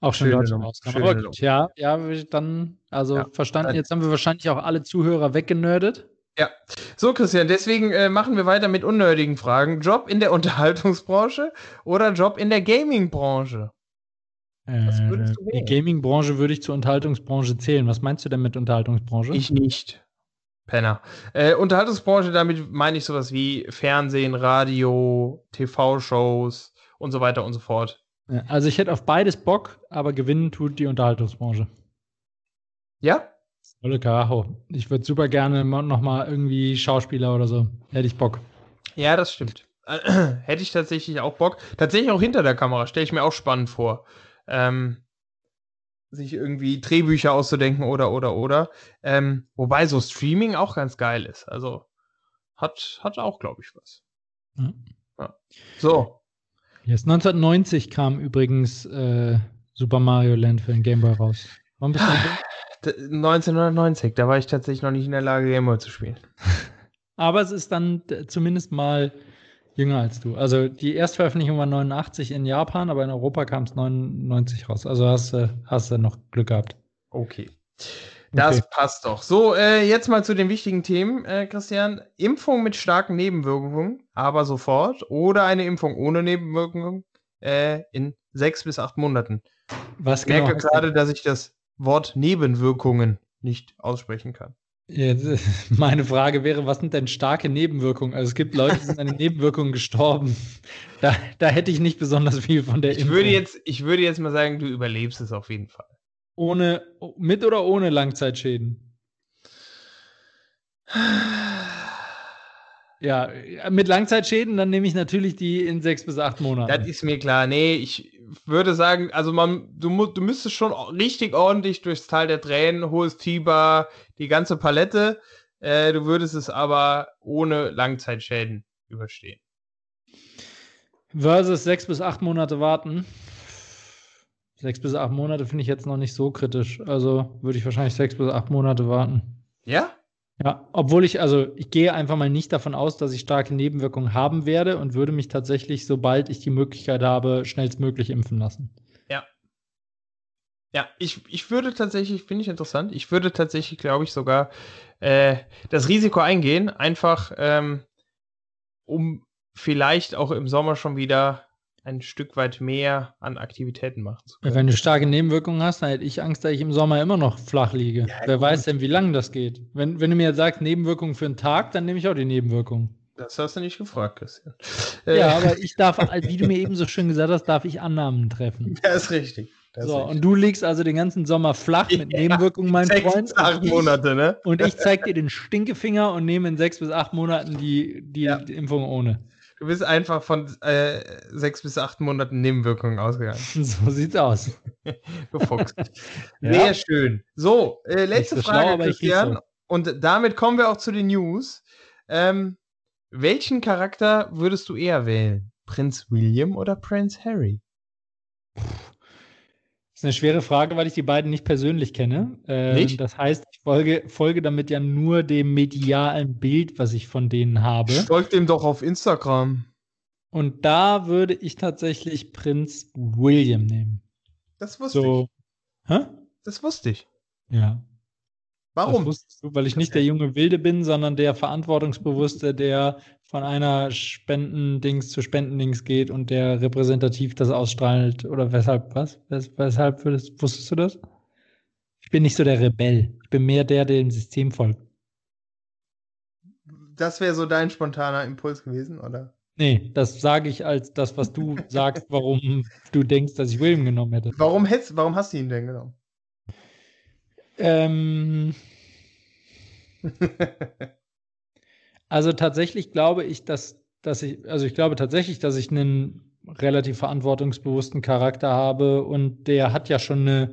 auch schon Deutschland rauskam. Aber gut, ja, ja, dann, also ja, verstanden, jetzt haben wir wahrscheinlich auch alle Zuhörer weggenördet. Ja, so Christian, deswegen äh, machen wir weiter mit unnötigen Fragen. Job in der [laughs] Unterhaltungsbranche oder Job in der Gaming-Branche? Äh, die Gaming-Branche würde ich zur Unterhaltungsbranche zählen. Was meinst du denn mit Unterhaltungsbranche? Ich nicht. Penner. Äh, Unterhaltungsbranche, damit meine ich sowas wie Fernsehen, Radio, TV-Shows und so weiter und so fort. Also ich hätte auf beides Bock, aber gewinnen tut die Unterhaltungsbranche. Ja? Volle Karacho. Ich würde super gerne nochmal irgendwie Schauspieler oder so. Hätte ich Bock. Ja, das stimmt. [clears throat] hätte ich tatsächlich auch Bock. Tatsächlich auch hinter der Kamera, stelle ich mir auch spannend vor. Ähm, sich irgendwie Drehbücher auszudenken oder oder oder. Ähm, wobei so Streaming auch ganz geil ist. Also hat, hat auch, glaube ich, was. Mhm. Ja. So. Yes, 1990 kam übrigens äh, Super Mario Land für den Game Boy raus. Wann bist du 1990, da war ich tatsächlich noch nicht in der Lage, Game Boy zu spielen. [laughs] Aber es ist dann zumindest mal jünger als du. Also die Erstveröffentlichung war 89 in Japan, aber in Europa kam es 99 raus. Also hast du hast du noch Glück gehabt. Okay. Das okay. passt doch. So, äh, jetzt mal zu den wichtigen Themen, äh, Christian. Impfung mit starken Nebenwirkungen, aber sofort. Oder eine Impfung ohne Nebenwirkungen äh, in sechs bis acht Monaten. Was ich genau merke gerade, dass ich das Wort Nebenwirkungen nicht aussprechen kann. Jetzt, [laughs] meine Frage wäre, was sind denn starke Nebenwirkungen? Also es gibt Leute, die sind an den Nebenwirkungen gestorben. Da, da hätte ich nicht besonders viel von der ich Würde jetzt, ich würde jetzt mal sagen, du überlebst es auf jeden Fall. Ohne, mit oder ohne Langzeitschäden? Ja, mit Langzeitschäden, dann nehme ich natürlich die in sechs bis acht Monaten. Das ist mir klar. Nee, ich würde sagen, also man, du, du müsstest schon richtig ordentlich durchs Tal der Tränen, hohes Fieber, die ganze Palette. Äh, du würdest es aber ohne Langzeitschäden überstehen. Versus sechs bis acht Monate warten. Sechs bis acht Monate finde ich jetzt noch nicht so kritisch. Also würde ich wahrscheinlich sechs bis acht Monate warten. Ja? Ja, obwohl ich, also ich gehe einfach mal nicht davon aus, dass ich starke Nebenwirkungen haben werde und würde mich tatsächlich, sobald ich die Möglichkeit habe, schnellstmöglich impfen lassen. Ja. Ja, ich, ich würde tatsächlich, finde ich interessant, ich würde tatsächlich, glaube ich, sogar äh, das Risiko eingehen, einfach ähm, um vielleicht auch im Sommer schon wieder ein Stück weit mehr an Aktivitäten machen zu können. Wenn du starke Nebenwirkungen hast, dann hätte ich Angst, dass ich im Sommer immer noch flach liege. Ja, Wer gut. weiß denn, wie lange das geht? Wenn, wenn du mir sagst, Nebenwirkungen für einen Tag, dann nehme ich auch die Nebenwirkungen. Das hast du nicht gefragt, Christian. Ja, aber [laughs] ich darf, wie du mir eben so schön gesagt hast, darf ich Annahmen treffen. Ja, ist richtig. Das so, und du liegst also den ganzen Sommer flach mit ja, Nebenwirkungen, mein Freund. Acht Monate, ne? Und ich zeig dir den Stinkefinger und nehme in sechs bis acht Monaten die, die, ja. die Impfung ohne. Du bist einfach von äh, sechs bis acht Monaten Nebenwirkungen ausgegangen. [laughs] So sieht's aus. [laughs] du Fuchs. Sehr ja. schön. So, äh, letzte so Frage, schlau, Christian. So. Und damit kommen wir auch zu den News. Ähm, welchen Charakter würdest du eher wählen? Prinz William oder Prinz Harry? Das ist eine schwere Frage, weil ich die beiden nicht persönlich kenne. Ähm, nicht? Das heißt, ich folge, folge damit ja nur dem medialen Bild, was ich von denen habe. Folgt dem doch auf Instagram. Und da würde ich tatsächlich Prinz William nehmen. Das wusste so. ich. Hä? Das wusste ich. Ja. Warum? Du, weil ich nicht der junge Wilde bin, sondern der Verantwortungsbewusste, der von einer Spendendings zu Spendendings geht und der repräsentativ das ausstrahlt. Oder weshalb, was? Wes weshalb würdest, wusstest du das? Ich bin nicht so der Rebell. Ich bin mehr der, der dem System folgt. Das wäre so dein spontaner Impuls gewesen, oder? Nee, das sage ich als das, was du [laughs] sagst, warum du denkst, dass ich William genommen hätte. Warum, hättest, warum hast du ihn denn genommen? Ähm, [laughs] also tatsächlich glaube ich, dass, dass ich, also ich glaube tatsächlich, dass ich einen relativ verantwortungsbewussten Charakter habe und der hat ja schon eine,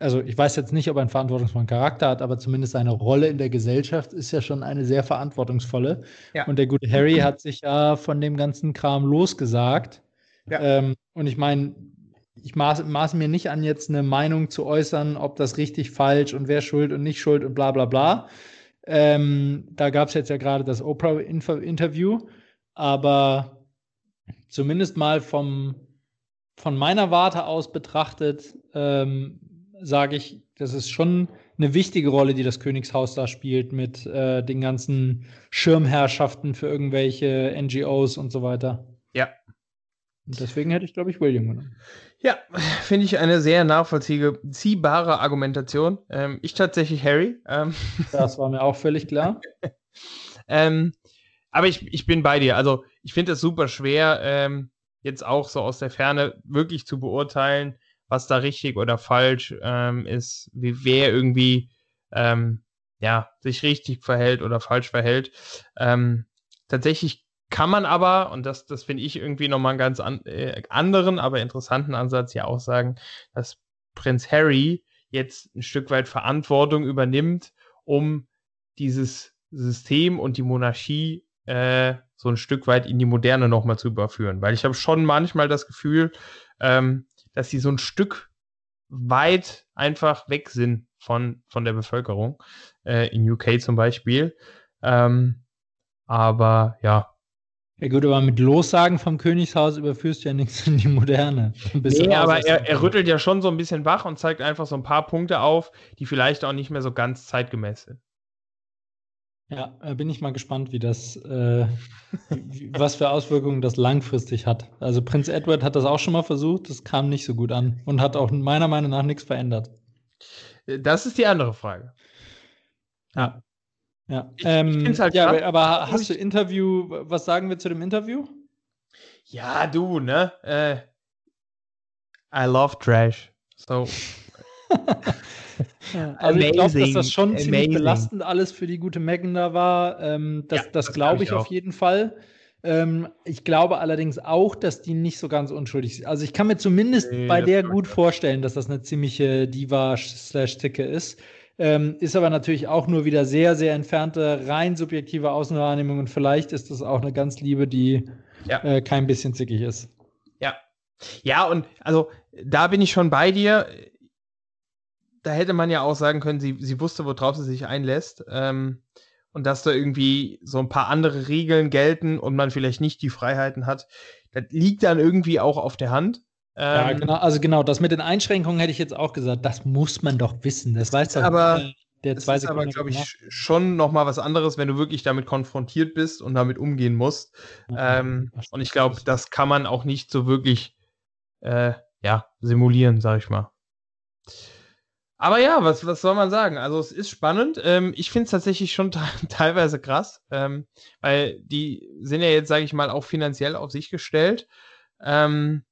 also ich weiß jetzt nicht, ob er einen verantwortungsvollen Charakter hat, aber zumindest seine Rolle in der Gesellschaft ist ja schon eine sehr verantwortungsvolle. Ja. Und der gute Harry hat sich ja von dem ganzen Kram losgesagt. Ja. Ähm, und ich meine, ich maße, maße mir nicht an, jetzt eine Meinung zu äußern, ob das richtig, falsch und wer schuld und nicht schuld und bla bla bla. Ähm, da gab es jetzt ja gerade das Oprah-Interview, aber zumindest mal vom, von meiner Warte aus betrachtet, ähm, sage ich, das ist schon eine wichtige Rolle, die das Königshaus da spielt mit äh, den ganzen Schirmherrschaften für irgendwelche NGOs und so weiter. Ja. Und deswegen hätte ich, glaube ich, William genommen. Ja, finde ich eine sehr nachvollziehbare Argumentation. Ähm, ich tatsächlich Harry. Ähm. [laughs] Das war mir auch völlig klar. ähm, aber ich, ich bin bei dir. Also ich finde es super schwer, ähm, jetzt auch so aus der Ferne wirklich zu beurteilen, was da richtig oder falsch ähm, ist, wie wer irgendwie ähm, ja, sich richtig verhält oder falsch verhält. tatsächlich kann man aber, und das, das finde ich irgendwie nochmal einen ganz an, äh, anderen, aber interessanten Ansatz ja auch sagen, dass Prinz Harry jetzt ein Stück weit Verantwortung übernimmt, um dieses System und die Monarchie äh, so ein Stück weit in die Moderne nochmal zu überführen. Weil ich habe schon manchmal das Gefühl, ähm, dass sie so ein Stück weit einfach weg sind von, von der Bevölkerung, äh, in UK zum Beispiel. Ähm, aber ja, ja gut, aber mit Lossagen vom Königshaus überführst du ja nichts in die Moderne. Nee, aber er, er rüttelt ja schon so ein bisschen wach und zeigt einfach so ein paar Punkte auf, die vielleicht auch nicht mehr so ganz zeitgemäß sind. Ja, bin ich mal gespannt, wie das, äh, was für Auswirkungen das langfristig hat. Also Prinz Edward hat das auch schon mal versucht, das kam nicht so gut an und hat auch meiner Meinung nach nichts verändert. Das ist die andere Frage. Ja. Ja, ich, ähm, ich halt ja aber hast du Interview, was sagen wir zu dem Interview? Ja, du, ne? Äh, I love Trash. So. [laughs] ja, also ich glaube, dass das schon Amazing. ziemlich belastend alles für die gute Megan da war. Ähm, das ja, das, das glaube ich, ich auf jeden Fall. Ähm, ich glaube allerdings auch, dass die nicht so ganz unschuldig ist. Also ich kann mir zumindest nee, bei der gut vorstellen, dass das eine ziemliche Diva-Ticke ist. Ähm, ist aber natürlich auch nur wieder sehr, sehr entfernte, rein subjektive Außenwahrnehmung und vielleicht ist das auch eine ganz Liebe, die ja. äh, kein bisschen zickig ist. Ja. Ja, und also da bin ich schon bei dir. Da hätte man ja auch sagen können, sie, sie wusste, worauf sie sich einlässt. Ähm, und dass da irgendwie so ein paar andere Regeln gelten und man vielleicht nicht die Freiheiten hat. Das liegt dann irgendwie auch auf der Hand. Ja, ähm, genau, also genau, das mit den Einschränkungen hätte ich jetzt auch gesagt, das muss man doch wissen. Das weiß doch aber, der Das zwei ist aber, Sekunden glaube ich, sch- schon nochmal was anderes, wenn du wirklich damit konfrontiert bist und damit umgehen musst. Ja, Ähm, das und ich glaube, das kann man auch nicht so wirklich äh, ja, simulieren, sag ich mal. Aber ja, was, was soll man sagen? Also es ist spannend. Ähm, ich finde es tatsächlich schon [laughs] te teilweise krass, ähm, weil die sind ja jetzt, sage ich mal, auch finanziell auf sich gestellt. Ähm,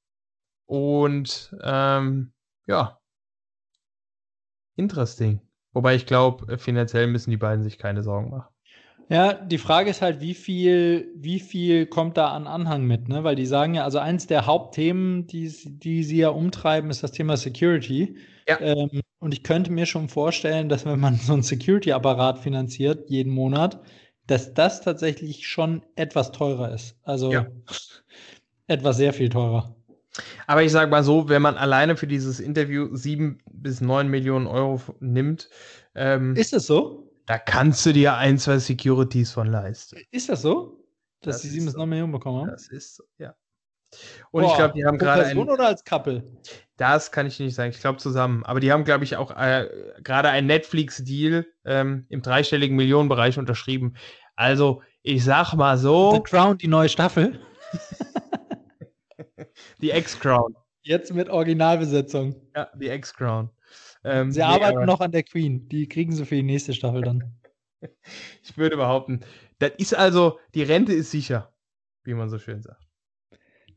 und ähm, ja, interesting. Wobei ich glaube, finanziell müssen die beiden sich keine Sorgen machen. Ja, die Frage ist halt, wie viel, wie viel kommt da an Anhang mit, ne? Weil die sagen ja, also eins der Hauptthemen, die, sie- die sie ja umtreiben, ist das Thema Security. Ja. Ähm, und ich könnte mir schon vorstellen, dass wenn man [laughs] so einen Security-Apparat finanziert, jeden Monat, dass das tatsächlich schon etwas teurer ist. Also Ja. etwas sehr viel teurer. Aber ich sage mal so, wenn man alleine für dieses Interview sieben bis neun Millionen Euro nimmt, ähm, Ist das so? da kannst du dir ein, zwei Securities von leisten. Ist das so? Dass Das die 7 bis. 9 Millionen bekommen haben? Das ist so, ja. Und ich glaube, die haben gerade Person ein, oder als Couple? das kann ich nicht sagen, ich glaube zusammen, aber die haben, glaube ich, auch äh, gerade einen Netflix-Deal ähm, im dreistelligen Millionenbereich unterschrieben. Also, ich sag mal The so, Crown, die neue Staffel. [laughs] die X-Crown. Jetzt mit Originalbesetzung. Ja, die X-Crown. Ähm, Sie nee, arbeiten noch an der Queen. Die kriegen sie für die nächste Staffel dann. [laughs] Ich würde behaupten, das ist also, die Rente ist sicher, wie man so schön sagt.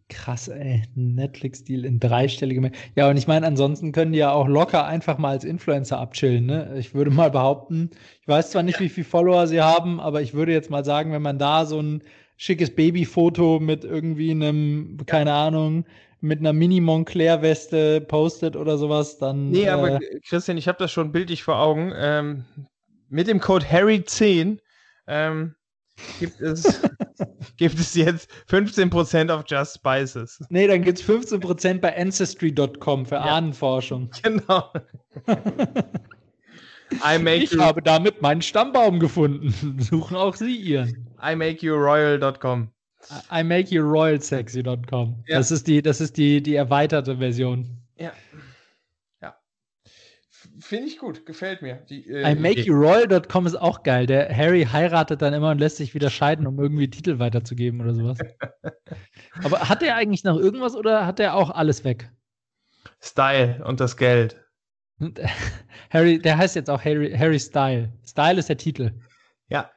Krass, ey. Netflix-Deal in dreistellige Mengen. Ja, und ich meine, ansonsten können die ja auch locker einfach mal als Influencer abchillen. Ne? Ich würde mal behaupten, ich weiß zwar nicht, wie viele Follower sie haben, aber ich würde jetzt mal sagen, wenn man da so ein schickes Babyfoto mit irgendwie einem, keine Ahnung, mit einer Mini-Moncler-Weste postet oder sowas, dann. Nee, aber äh, Christian, ich habe das schon bildlich vor Augen. Ähm, mit dem Code Harry10 ähm, gibt, es, [laughs] gibt es jetzt 15% auf Just Spices. nee, dann gibt es 15% bei Ancestry.com für Ja. Ahnenforschung. [laughs] Genau. [laughs] I make, Ich habe damit meinen Stammbaum gefunden. Suchen auch Sie Ihren. I make you royal.com. I make you. Ja. Das ist die, das ist die, die erweiterte Version. Ja. Ja. Finde ich gut, gefällt mir. Die, äh, I make Idee. you royal.com ist auch geil. Der Harry heiratet dann immer und lässt sich wieder scheiden, um irgendwie Titel weiterzugeben oder sowas. [laughs] Aber hat er eigentlich noch irgendwas oder hat er auch alles weg? Style und das Geld. [laughs] Harry, der heißt jetzt auch Harry, Harry Style. Style ist der Titel. Ja.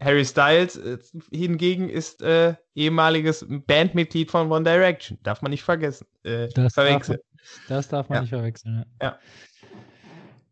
Harry Styles äh, hingegen ist äh, ehemaliges Bandmitglied von One Direction. Darf man nicht vergessen. Äh, Das darf verwechseln. Das darf man Ja. nicht verwechseln. Ja.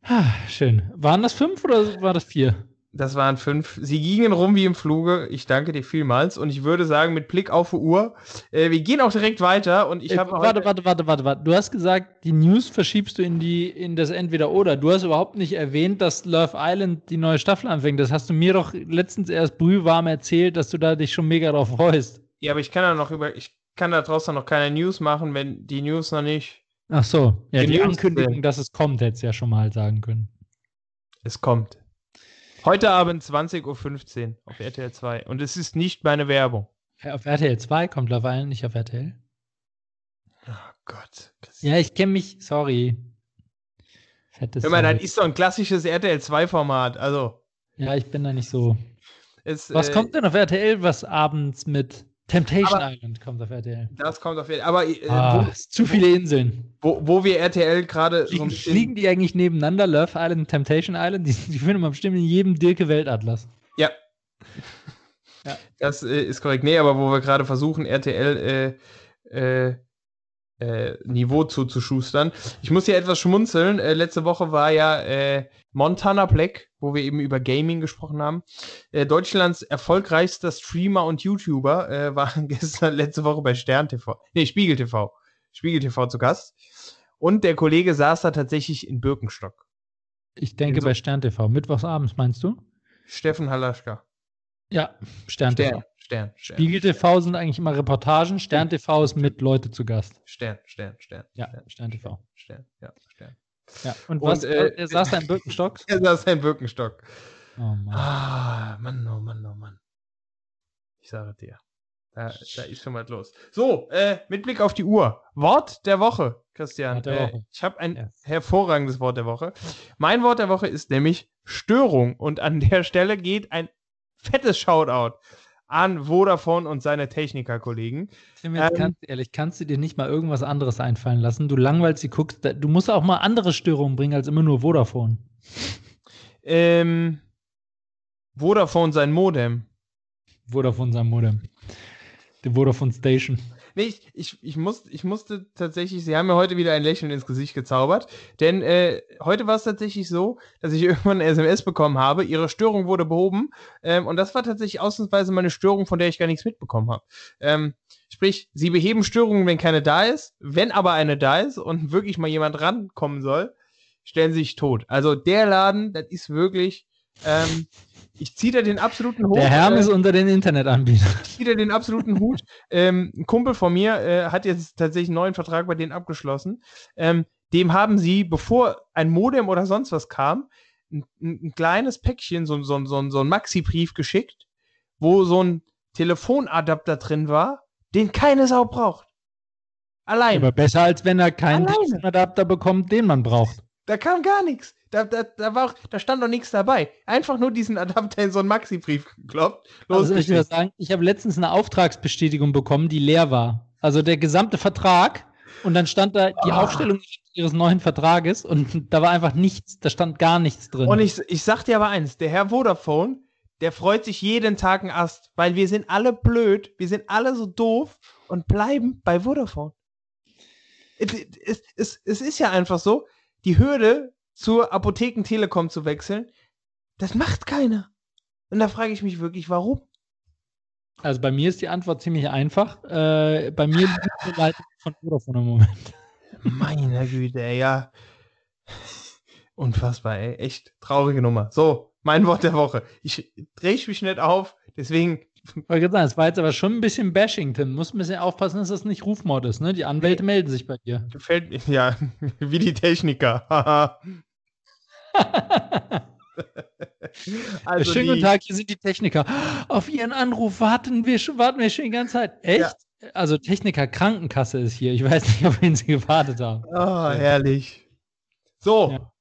Ah, schön. Waren das fünf oder war das vier? Das waren fünf. Sie gingen rum wie im Fluge. Ich danke dir vielmals. Und ich würde sagen, mit Blick auf die Uhr, äh, wir gehen auch direkt weiter. Und ich Äh, habe warte, warte, warte, warte, warte. Du hast gesagt, die News verschiebst du in die in das Entweder-Oder. Du hast überhaupt nicht erwähnt, dass Love Island die neue Staffel anfängt. Das hast du mir doch letztens erst brühwarm erzählt, dass du da dich schon mega drauf freust. Ja, aber ich kann da noch über, ich kann da draußen noch keine News machen, wenn die News noch nicht. Ach so, ja, Die die, Ankündigung, dass es kommt, hättest du ja schon mal sagen können. Es kommt. Heute Abend 20.15 Uhr auf RTL 2. Und es ist nicht meine Werbung. Auf RTL 2 kommt Love nicht auf RTL. Oh Gott. Ja, ich kenne mich, sorry. Fettes Hör mal, das ist doch ein klassisches RTL 2-Format. Also, Ja, ich bin da nicht so. es, Was äh, kommt denn auf RTL, was abends mit Temptation Aber- Island kommt auf RTL? Das kommt auf Fall. Aber äh, Ah, ist zu viele Inseln. wo, wo, wo wir RTL gerade so fliegen die eigentlich nebeneinander, Love Island und Temptation Island? Die, die finden man bestimmt in jedem Dirke Weltatlas. Ja. Ja. Das äh, ist korrekt. Nee, aber wo wir gerade versuchen, RTL äh, äh, äh, Niveau zuzuschustern. Ich muss hier etwas schmunzeln. Äh, letzte Woche war ja Montana Black, wo wir eben über Gaming gesprochen haben. Äh, Deutschlands erfolgreichster Streamer und YouTuber äh, war [laughs] gestern letzte Woche bei Stern TV. Nee, Spiegel TV. Spiegel TV zu Gast. Und der Kollege saß da tatsächlich in Birkenstock. Ich denke So- bei Stern TV. Mittwochsabends, meinst du? Steffen Halaschka. Ja, Stern, TV. Stern, Stern, Stern. Spiegel TV sind eigentlich immer Reportagen. Stern TV ist mit Leute zu Gast. Stern, Stern, Stern. Ja, Stern, Stern TV. Stern, ja, Stern. Ja. Und, Und, was? äh, er saß da in Birkenstock? [laughs] Er saß ein Birkenstock. Oh Mann. Ah, Mann, oh Mann, oh Mann. Ich sage dir. Da, da ist schon was los. So, äh, mit Blick auf die Uhr. Wort der Woche, Christian. Wort der äh, Woche. ich habe ein Yes. hervorragendes Wort der Woche. Mein Wort der Woche ist nämlich Störung. Und an der Stelle geht ein fettes Shoutout an Vodafone und seine Techniker-Kollegen. Tim, ähm, ganz ehrlich, kannst du dir nicht mal irgendwas anderes einfallen lassen? Du langweilst sie, guckst, du musst auch mal andere Störungen bringen als immer nur Vodafone. Ähm, Vodafone sein Modem. Vodafone sein Modem. Die Vodafone Station. Nee, ich, ich, ich, muss, ich musste tatsächlich, sie haben mir heute wieder ein Lächeln ins Gesicht gezaubert, denn äh, heute war es tatsächlich so, dass ich [laughs] irgendwann eine SMS bekommen habe, ihre Störung wurde behoben ähm, und das war tatsächlich ausnahmsweise meine Störung, von der ich gar nichts mitbekommen habe. Ähm, sprich, sie beheben Störungen, wenn keine da ist, wenn aber eine da ist und wirklich mal jemand rankommen soll, stellen sie sich tot. Also der Laden, das ist wirklich, ähm, ich ziehe da den absoluten Hut. Der Hermes äh, unter den Internetanbietern. Ich ziehe da den absoluten Hut. Ähm, ein Kumpel von mir äh, hat jetzt tatsächlich einen neuen Vertrag bei denen abgeschlossen. Ähm, dem haben sie, bevor ein Modem oder sonst was kam, ein, ein kleines Päckchen, so, so, so, so ein Maxi-Brief geschickt, wo so ein Telefonadapter drin war, den keine Sau braucht. Allein. Aber besser, als wenn er keinen Telefonadapter bekommt, den man braucht. Da kam gar nichts. Da, da, da, war auch, da stand doch nichts dabei. Einfach nur diesen Adapter in so einen Maxi-Brief gekloppt. Los, also ich sagen, ich habe letztens eine Auftragsbestätigung bekommen, die leer war. Also der gesamte Vertrag und dann stand da die ah. Aufstellung ihres neuen Vertrages und da war einfach nichts, da stand gar nichts drin. Und ich, ich sag dir aber eins, der Herr Vodafone, der freut sich jeden Tag ein Ast, weil wir sind alle blöd, wir sind alle so doof und bleiben bei Vodafone. Es, es, es, es ist ja einfach so, die Hürde zur Apotheken Telekom zu wechseln, das macht keiner. Und da frage ich mich wirklich, warum? Also bei mir ist die Antwort ziemlich einfach. Äh, bei mir liegt die Leitung von Vodafone im Moment. Meine Güte, ey, ja. [laughs] Unfassbar, ey. Echt traurige Nummer. So, mein Wort der Woche. Ich drehe mich nicht auf, deswegen. [laughs] Ich wollte sagen, es war jetzt aber schon ein bisschen Bashing, Tim. Muss ein bisschen aufpassen, dass das nicht Rufmord ist, ne? Die Anwälte melden sich bei dir. Gefällt mir, [laughs] ja, [laughs] wie die Techniker. also Schönen guten Tag, hier sind die Techniker. Auf Ihren Anruf warten wir schon, warten wir schon die ganze Zeit. Echt? Ja. Also Techniker Krankenkasse ist hier. Ich weiß nicht, auf wen Sie gewartet haben. Oh, herrlich. So. Ja.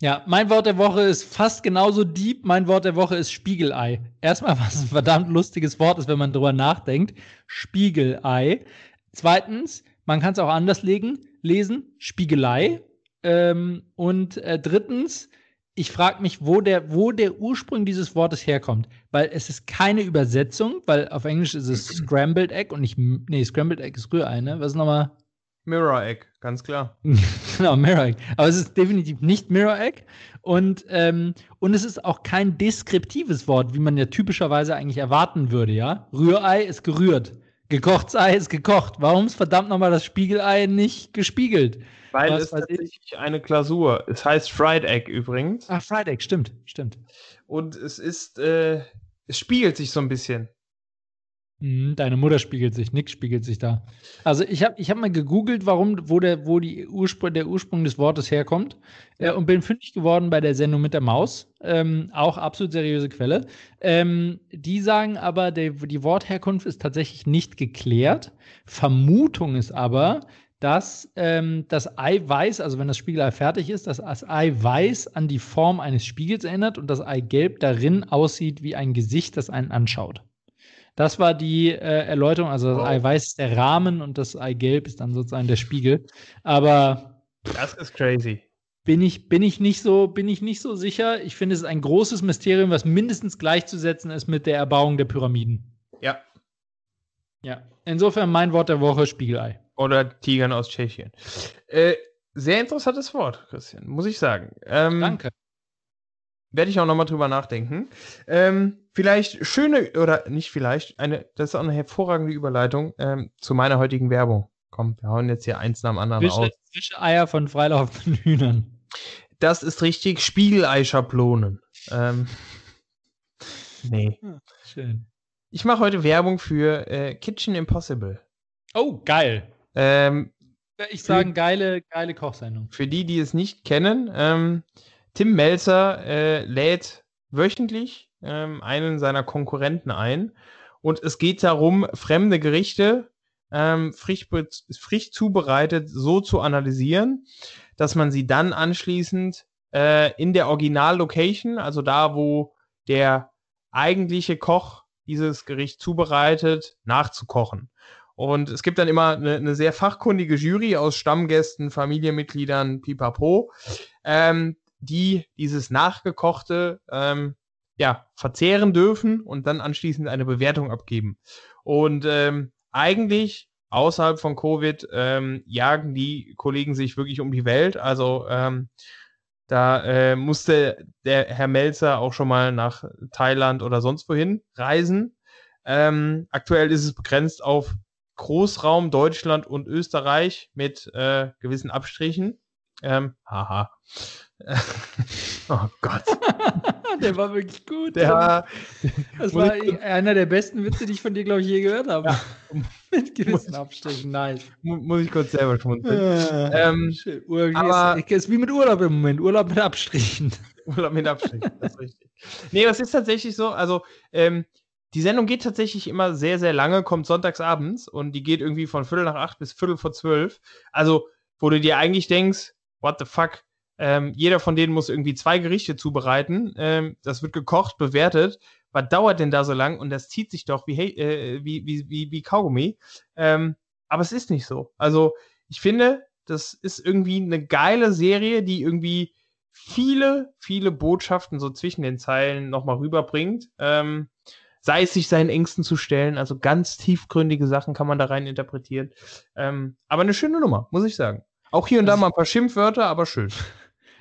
Ja. mein Wort der Woche ist fast genauso deep. Mein Wort der Woche ist Spiegelei. Erstmal, [laughs] was ein verdammt lustiges Wort ist, wenn man drüber nachdenkt. Spiegelei. Zweitens, man kann es auch anders legen, lesen. Spiegelei. Ähm, und äh, drittens, ich frage mich, wo der, wo der Ursprung dieses Wortes herkommt. Weil es ist keine Übersetzung, weil auf Englisch ist es [clears throat] Scrambled Egg und nicht, nee, Scrambled Egg ist Rührei, ne? Was ist nochmal? Mirror Egg, ganz klar. [laughs] genau, Mirror Egg. Aber es ist definitiv nicht Mirror Egg. Und, ähm, und es ist auch kein deskriptives Wort, wie man ja typischerweise eigentlich erwarten würde, ja? Rührei ist gerührt. Gekochtes Ei ist gekocht. Warum ist verdammt nochmal das Spiegelei nicht gespiegelt? Weil Was es tatsächlich ich? eine Klausur. Es heißt Fried Egg übrigens. Ach, Fried Egg, stimmt, stimmt. Und es ist, äh, es spiegelt sich so ein bisschen. Mhm, deine Mutter spiegelt sich, nix spiegelt sich da. Also ich habe ich hab mal gegoogelt, warum, wo, der, wo die Urspr der Ursprung des Wortes herkommt äh, und bin fündig geworden bei der Sendung mit der Maus. Ähm, auch absolut seriöse Quelle. Ähm, die sagen aber, der, die Wortherkunft ist tatsächlich nicht geklärt. Vermutung ist aber, dass ähm, das Eiweiß, also wenn das Spiegelei fertig ist, dass das Eiweiß an die Form eines Spiegels erinnert und das Eigelb darin aussieht wie ein Gesicht, das einen anschaut. Das war die äh, Erläuterung. Also das oh. Eiweiß ist der Rahmen und das Eigelb ist dann sozusagen der Spiegel. Aber das ist crazy. Bin ich, bin ich nicht so, bin ich nicht so sicher. Ich finde, es ist ein großes Mysterium, was mindestens gleichzusetzen ist mit der Erbauung der Pyramiden. Ja. Ja. Insofern mein Wort der Woche: Spiegelei. Oder Tigern aus Tschechien. Äh, sehr interessantes Wort, Christian, muss ich sagen. Ähm, Danke. Werde ich auch nochmal drüber nachdenken. Ähm, vielleicht schöne, oder nicht vielleicht, eine, das ist auch eine hervorragende Überleitung ähm, zu meiner heutigen Werbung. Komm, wir hauen jetzt hier eins nach dem anderen Fische, aus. Fische Eier von freilaufenden Hühnern. Das ist richtig. Spiegeleischablonen. Ähm, [laughs] nee. Hm, schön. Ich mache heute Werbung für äh, Kitchen Impossible. Oh, geil. Ähm, ich sage, geile, geile Kochsendung. Für die, die es nicht kennen, ähm, Tim Melzer äh, lädt wöchentlich ähm, einen seiner Konkurrenten ein. Und es geht darum, fremde Gerichte ähm, frisch, frisch zubereitet so zu analysieren, dass man sie dann anschließend äh, in der Original-Location, also da, wo der eigentliche Koch dieses Gericht zubereitet, nachzukochen. Und es gibt dann immer eine, eine sehr fachkundige Jury aus Stammgästen, Familienmitgliedern, pipapo, ähm, die dieses Nachgekochte ähm, ja, verzehren dürfen und dann anschließend eine Bewertung abgeben. Und ähm, eigentlich außerhalb von Covid ähm, jagen die Kollegen sich wirklich um die Welt. Also ähm, da äh, musste der Herr Melzer auch schon mal nach Thailand oder sonst wohin reisen. Ähm, aktuell ist es begrenzt auf Großraum Deutschland und Österreich mit äh, gewissen Abstrichen. Ähm, haha. [laughs] oh Gott. [laughs] der war wirklich gut. Der das war einer der besten Witze, die ich von dir, glaube ich, je gehört habe. Ja. [laughs] Mit gewissen Abstrichen, nice. Muss ich kurz selber schmunzeln. Äh, ähm, aber, ist, ist wie mit Urlaub im Moment. Urlaub mit Abstrichen. Urlaub mit Abstrichen, das ist richtig. Nee, es ist tatsächlich so, also ähm, die Sendung geht tatsächlich immer sehr, sehr lange, kommt sonntags abends und die geht irgendwie von Viertel nach acht bis Viertel vor zwölf. Also, wo du dir eigentlich denkst, what the fuck, ähm, jeder von denen muss irgendwie zwei Gerichte zubereiten. Ähm, das wird gekocht, bewertet. Was dauert denn da so lang? Und das zieht sich doch wie, äh, wie, wie, wie, wie Kaugummi. Ähm, aber es ist nicht so. Also, ich finde, das ist irgendwie eine geile Serie, die irgendwie viele, viele Botschaften so zwischen den Zeilen nochmal rüberbringt. Ähm, sei es sich seinen Ängsten zu stellen, also ganz tiefgründige Sachen kann man da rein interpretieren. Ähm, aber eine schöne Nummer, muss ich sagen. Auch hier und da mal ein paar Schimpfwörter, aber schön. [laughs]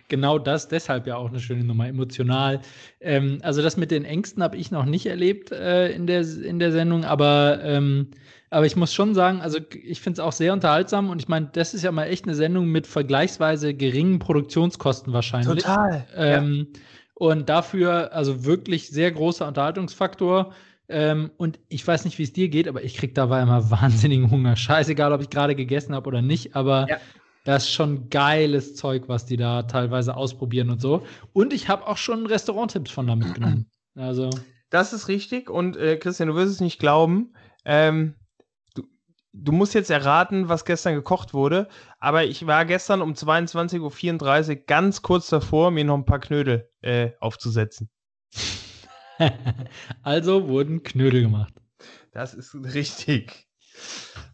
Genau das, deshalb ja auch eine schöne Nummer, emotional. Ähm, also das mit den Ängsten habe ich noch nicht erlebt äh, in, der, in der Sendung, aber, ähm, aber ich muss schon sagen, also ich finde es auch sehr unterhaltsam und ich meine, das ist ja mal echt eine Sendung mit vergleichsweise geringen Produktionskosten wahrscheinlich. Total. Ähm, ja. Und dafür, also wirklich sehr großer Unterhaltungsfaktor. Ähm, und ich weiß nicht, wie es dir geht, aber ich kriege dabei immer [laughs] wahnsinnigen Hunger. Scheißegal, ob ich gerade gegessen habe oder nicht, aber ja. Das ist schon geiles Zeug, was die da teilweise ausprobieren und so. Und ich habe auch schon Restauranttipps von da mitgenommen. Also. Das ist richtig. Und äh, Christian, du wirst es nicht glauben. Ähm, du, du, musst jetzt erraten, was gestern gekocht wurde. Aber ich war gestern um 22.34 Uhr ganz kurz davor, mir noch ein paar Knödel äh, aufzusetzen. [laughs] also wurden Knödel gemacht. Das ist richtig.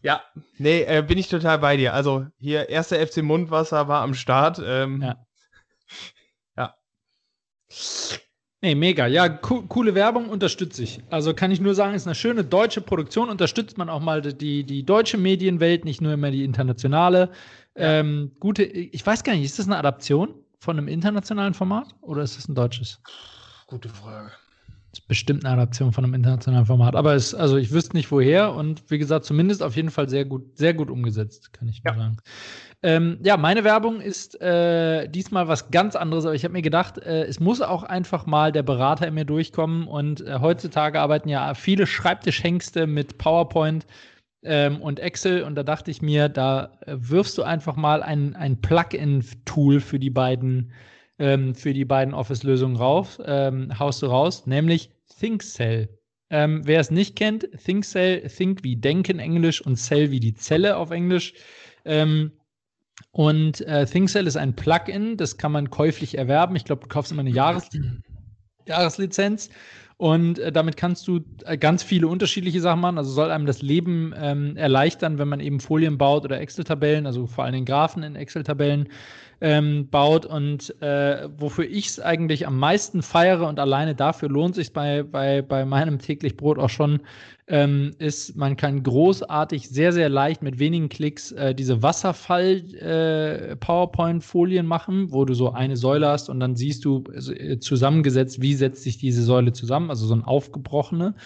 Ja, nee, äh, bin ich total bei dir. Also hier, erster FC Mundwasser war am Start. Ähm, ja. ja. Nee, mega. Ja, co coole Werbung unterstütze ich. Also kann ich nur sagen, ist eine schöne deutsche Produktion. Unterstützt man auch mal die, die deutsche Medienwelt, nicht nur immer die internationale. Ja. Ähm, gute, ich weiß gar nicht, ist das eine Adaption von einem internationalen Format oder ist das ein deutsches? Gute Frage. Das ist bestimmt eine Adaption von einem internationalen Format. Aber es, also ich wüsste nicht woher und wie gesagt, zumindest auf jeden Fall sehr gut, sehr gut umgesetzt, kann ich ja. sagen. Ähm, ja, meine Werbung ist äh, diesmal was ganz anderes, aber ich habe mir gedacht, äh, es muss auch einfach mal der Berater in mir durchkommen. Und äh, heutzutage arbeiten ja viele Schreibtischhengste mit PowerPoint ähm, und Excel. Und da dachte ich mir, da äh, wirfst du einfach mal ein, ein Plugin-Tool für die beiden ähm, für die beiden Office-Lösungen rauf, ähm, haust du raus, nämlich ThinkCell. Ähm, wer es nicht kennt, ThinkCell, Think wie Denken Englisch und Cell wie die Zelle auf Englisch. Ähm, und äh, ThinkCell ist ein Plugin, das kann man käuflich erwerben. Ich glaube, du kaufst immer eine Jahres Jahreslizenz und äh, damit kannst du äh, ganz viele unterschiedliche Sachen machen. Also soll einem das Leben ähm, erleichtern, wenn man eben Folien baut oder Excel-Tabellen, also vor allen Dingen Graphen in Excel-Tabellen ähm, baut und äh, wofür ich es eigentlich am meisten feiere und alleine dafür lohnt sich bei, bei, bei meinem täglich Brot auch schon, ähm, ist, man kann großartig, sehr, sehr leicht mit wenigen Klicks äh, diese Wasserfall-PowerPoint-Folien äh, machen, wo du so eine Säule hast und dann siehst du äh, zusammengesetzt, wie setzt sich diese Säule zusammen, also so ein aufgebrochene.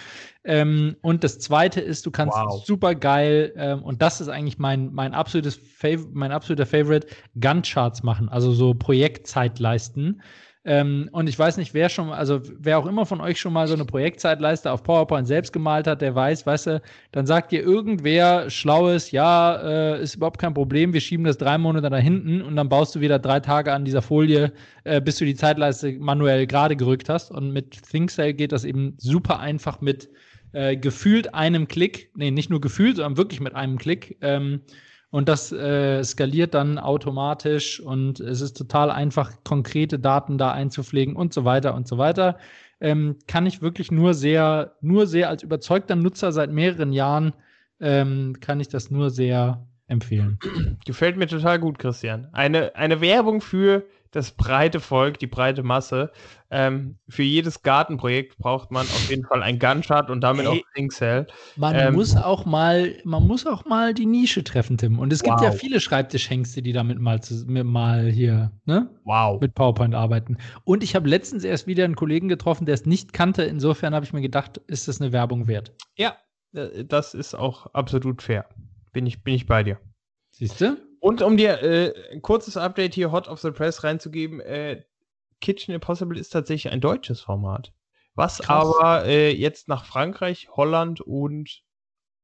Ähm, und das zweite ist, du kannst wow. super geil, ähm, und das ist eigentlich mein, mein, absolutes Fav mein absoluter Favorite, Gun-Charts machen, also so Projektzeitleisten. Ähm, und ich weiß nicht, wer schon, also wer auch immer von euch schon mal so eine Projektzeitleiste auf PowerPoint selbst gemalt hat, der weiß, weißt du, dann sagt dir irgendwer Schlaues, ja, äh, ist überhaupt kein Problem, wir schieben das drei Monate da hinten und dann baust du wieder drei Tage an dieser Folie, äh, bis du die Zeitleiste manuell gerade gerückt hast. Und mit ThinkCell geht das eben super einfach mit äh, gefühlt einem Klick, nee, nicht nur gefühlt, sondern wirklich mit einem Klick. Ähm, und das äh, skaliert dann automatisch und es ist total einfach, konkrete Daten da einzupflegen und so weiter und so weiter. Ähm, kann ich wirklich nur sehr, nur sehr als überzeugter Nutzer seit mehreren Jahren, ähm, kann ich das nur sehr empfehlen. Gefällt mir total gut, Christian. Eine, eine Werbung für das breite Volk, die breite Masse. Ähm, für jedes Gartenprojekt braucht man auf jeden Fall ein Gunshot und damit hey, auch Thinkcell. Man ähm, muss auch mal, man muss auch mal die Nische treffen, Tim. Und es wow. gibt ja viele Schreibtischhengste, die damit mal, zu, mal hier, ne? Wow. Mit PowerPoint arbeiten. Und ich habe letztens erst wieder einen Kollegen getroffen, der es nicht kannte. Insofern habe ich mir gedacht, ist das eine Werbung wert? Ja, äh, das ist auch absolut fair. Bin ich, bin ich bei dir. Siehst du? Und um dir äh, ein kurzes Update hier Hot of the Press reinzugeben, äh, Kitchen Impossible ist tatsächlich ein deutsches Format. Was Krass. aber äh, jetzt nach Frankreich, Holland und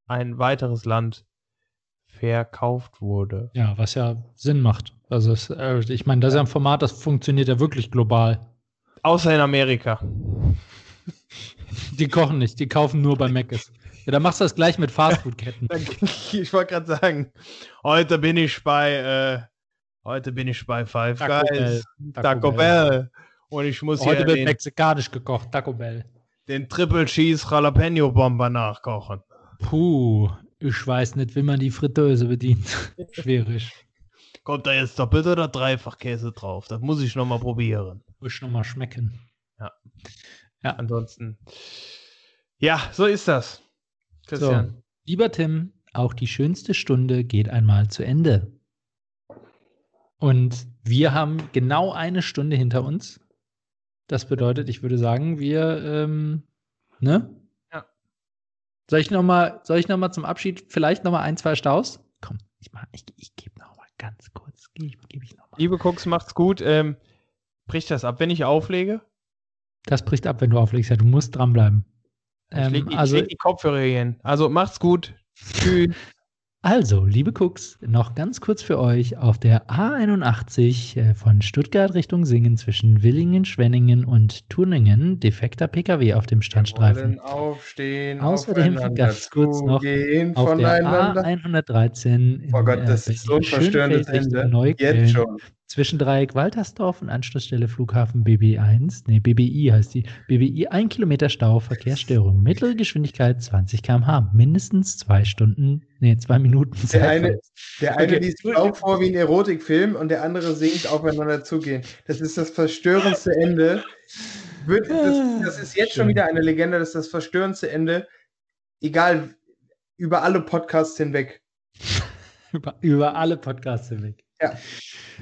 ein weiteres Land verkauft wurde. Ja, was ja Sinn macht. Also es, äh, ich meine, das ist ja ein Format, das funktioniert ja wirklich global. Außer in Amerika. Die kochen nicht, die kaufen nur bei Mc's. [laughs] Ja, dann machst du das gleich mit Fastfood-Ketten. [laughs] ich wollte gerade sagen, heute bin ich bei, äh, heute bin ich bei Five Taco Guys, Bell. Taco, Bell. Bell. Und ich muss heute wird mexikanisch gekocht, Taco Bell. Den Triple Cheese Jalapeno Bomber nachkochen. Puh, ich weiß nicht, wie man die Fritteuse bedient. [laughs] Schwierig. Kommt da jetzt doppelt oder dreifach Käse drauf? Das muss ich nochmal probieren. Muss ich nochmal schmecken. Ja. Ja. Ansonsten. Ja, so ist das. Christian. So, lieber Tim, auch die schönste Stunde geht einmal zu Ende. Und wir haben genau eine Stunde hinter uns. Das bedeutet, ich würde sagen, wir, ähm, ne? Ja. Soll ich nochmal, soll ich noch mal zum Abschied vielleicht nochmal ein, zwei Staus? Komm, ich, ich, ich gebe nochmal ganz kurz, gebe geb ich noch Liebe Cooks, macht's gut. Ähm, bricht das ab, wenn ich auflege? Das bricht ab, wenn du auflegst. Ja, du musst dranbleiben. Ähm, ich leg, also, leg die Kopfhörer hin. Also macht's gut. Tschüss. Also, liebe Cooks, noch ganz kurz für euch auf der A81 äh, von Stuttgart Richtung Singen zwischen Willingen, Schwenningen und Turningen defekter PKW auf dem Standstreifen. Aufstehen, Außerdem ganz kurz noch auf der A113 oh Gott, das ist so ein verstörendes Ende. Jetzt schon. Zwischendreieck Waltersdorf und Anschlussstelle Flughafen BBI1, nee, BBI heißt die, BBI 1 Kilometer Stau, Verkehrsstörung, mittlere Geschwindigkeit 20 km/h, mindestens zwei Stunden, nee, zwei Minuten Zeit. Der eine, der eine okay. liest Stau vor wie ein Erotikfilm und der andere singt aufeinander zugehen. Das ist das verstörendste Ende. das, das ist jetzt schon wieder eine Legende, das ist das verstörendste Ende, egal, über alle Podcasts hinweg. [laughs] über, über alle Podcasts hinweg. Ja.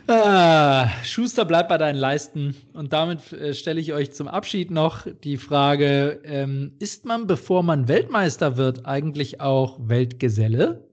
Ah, Schuster bleibt bei deinen Leisten. Und damit äh, stelle ich euch zum Abschied noch die Frage: ähm, Ist man, bevor man Weltmeister wird, eigentlich auch Weltgeselle?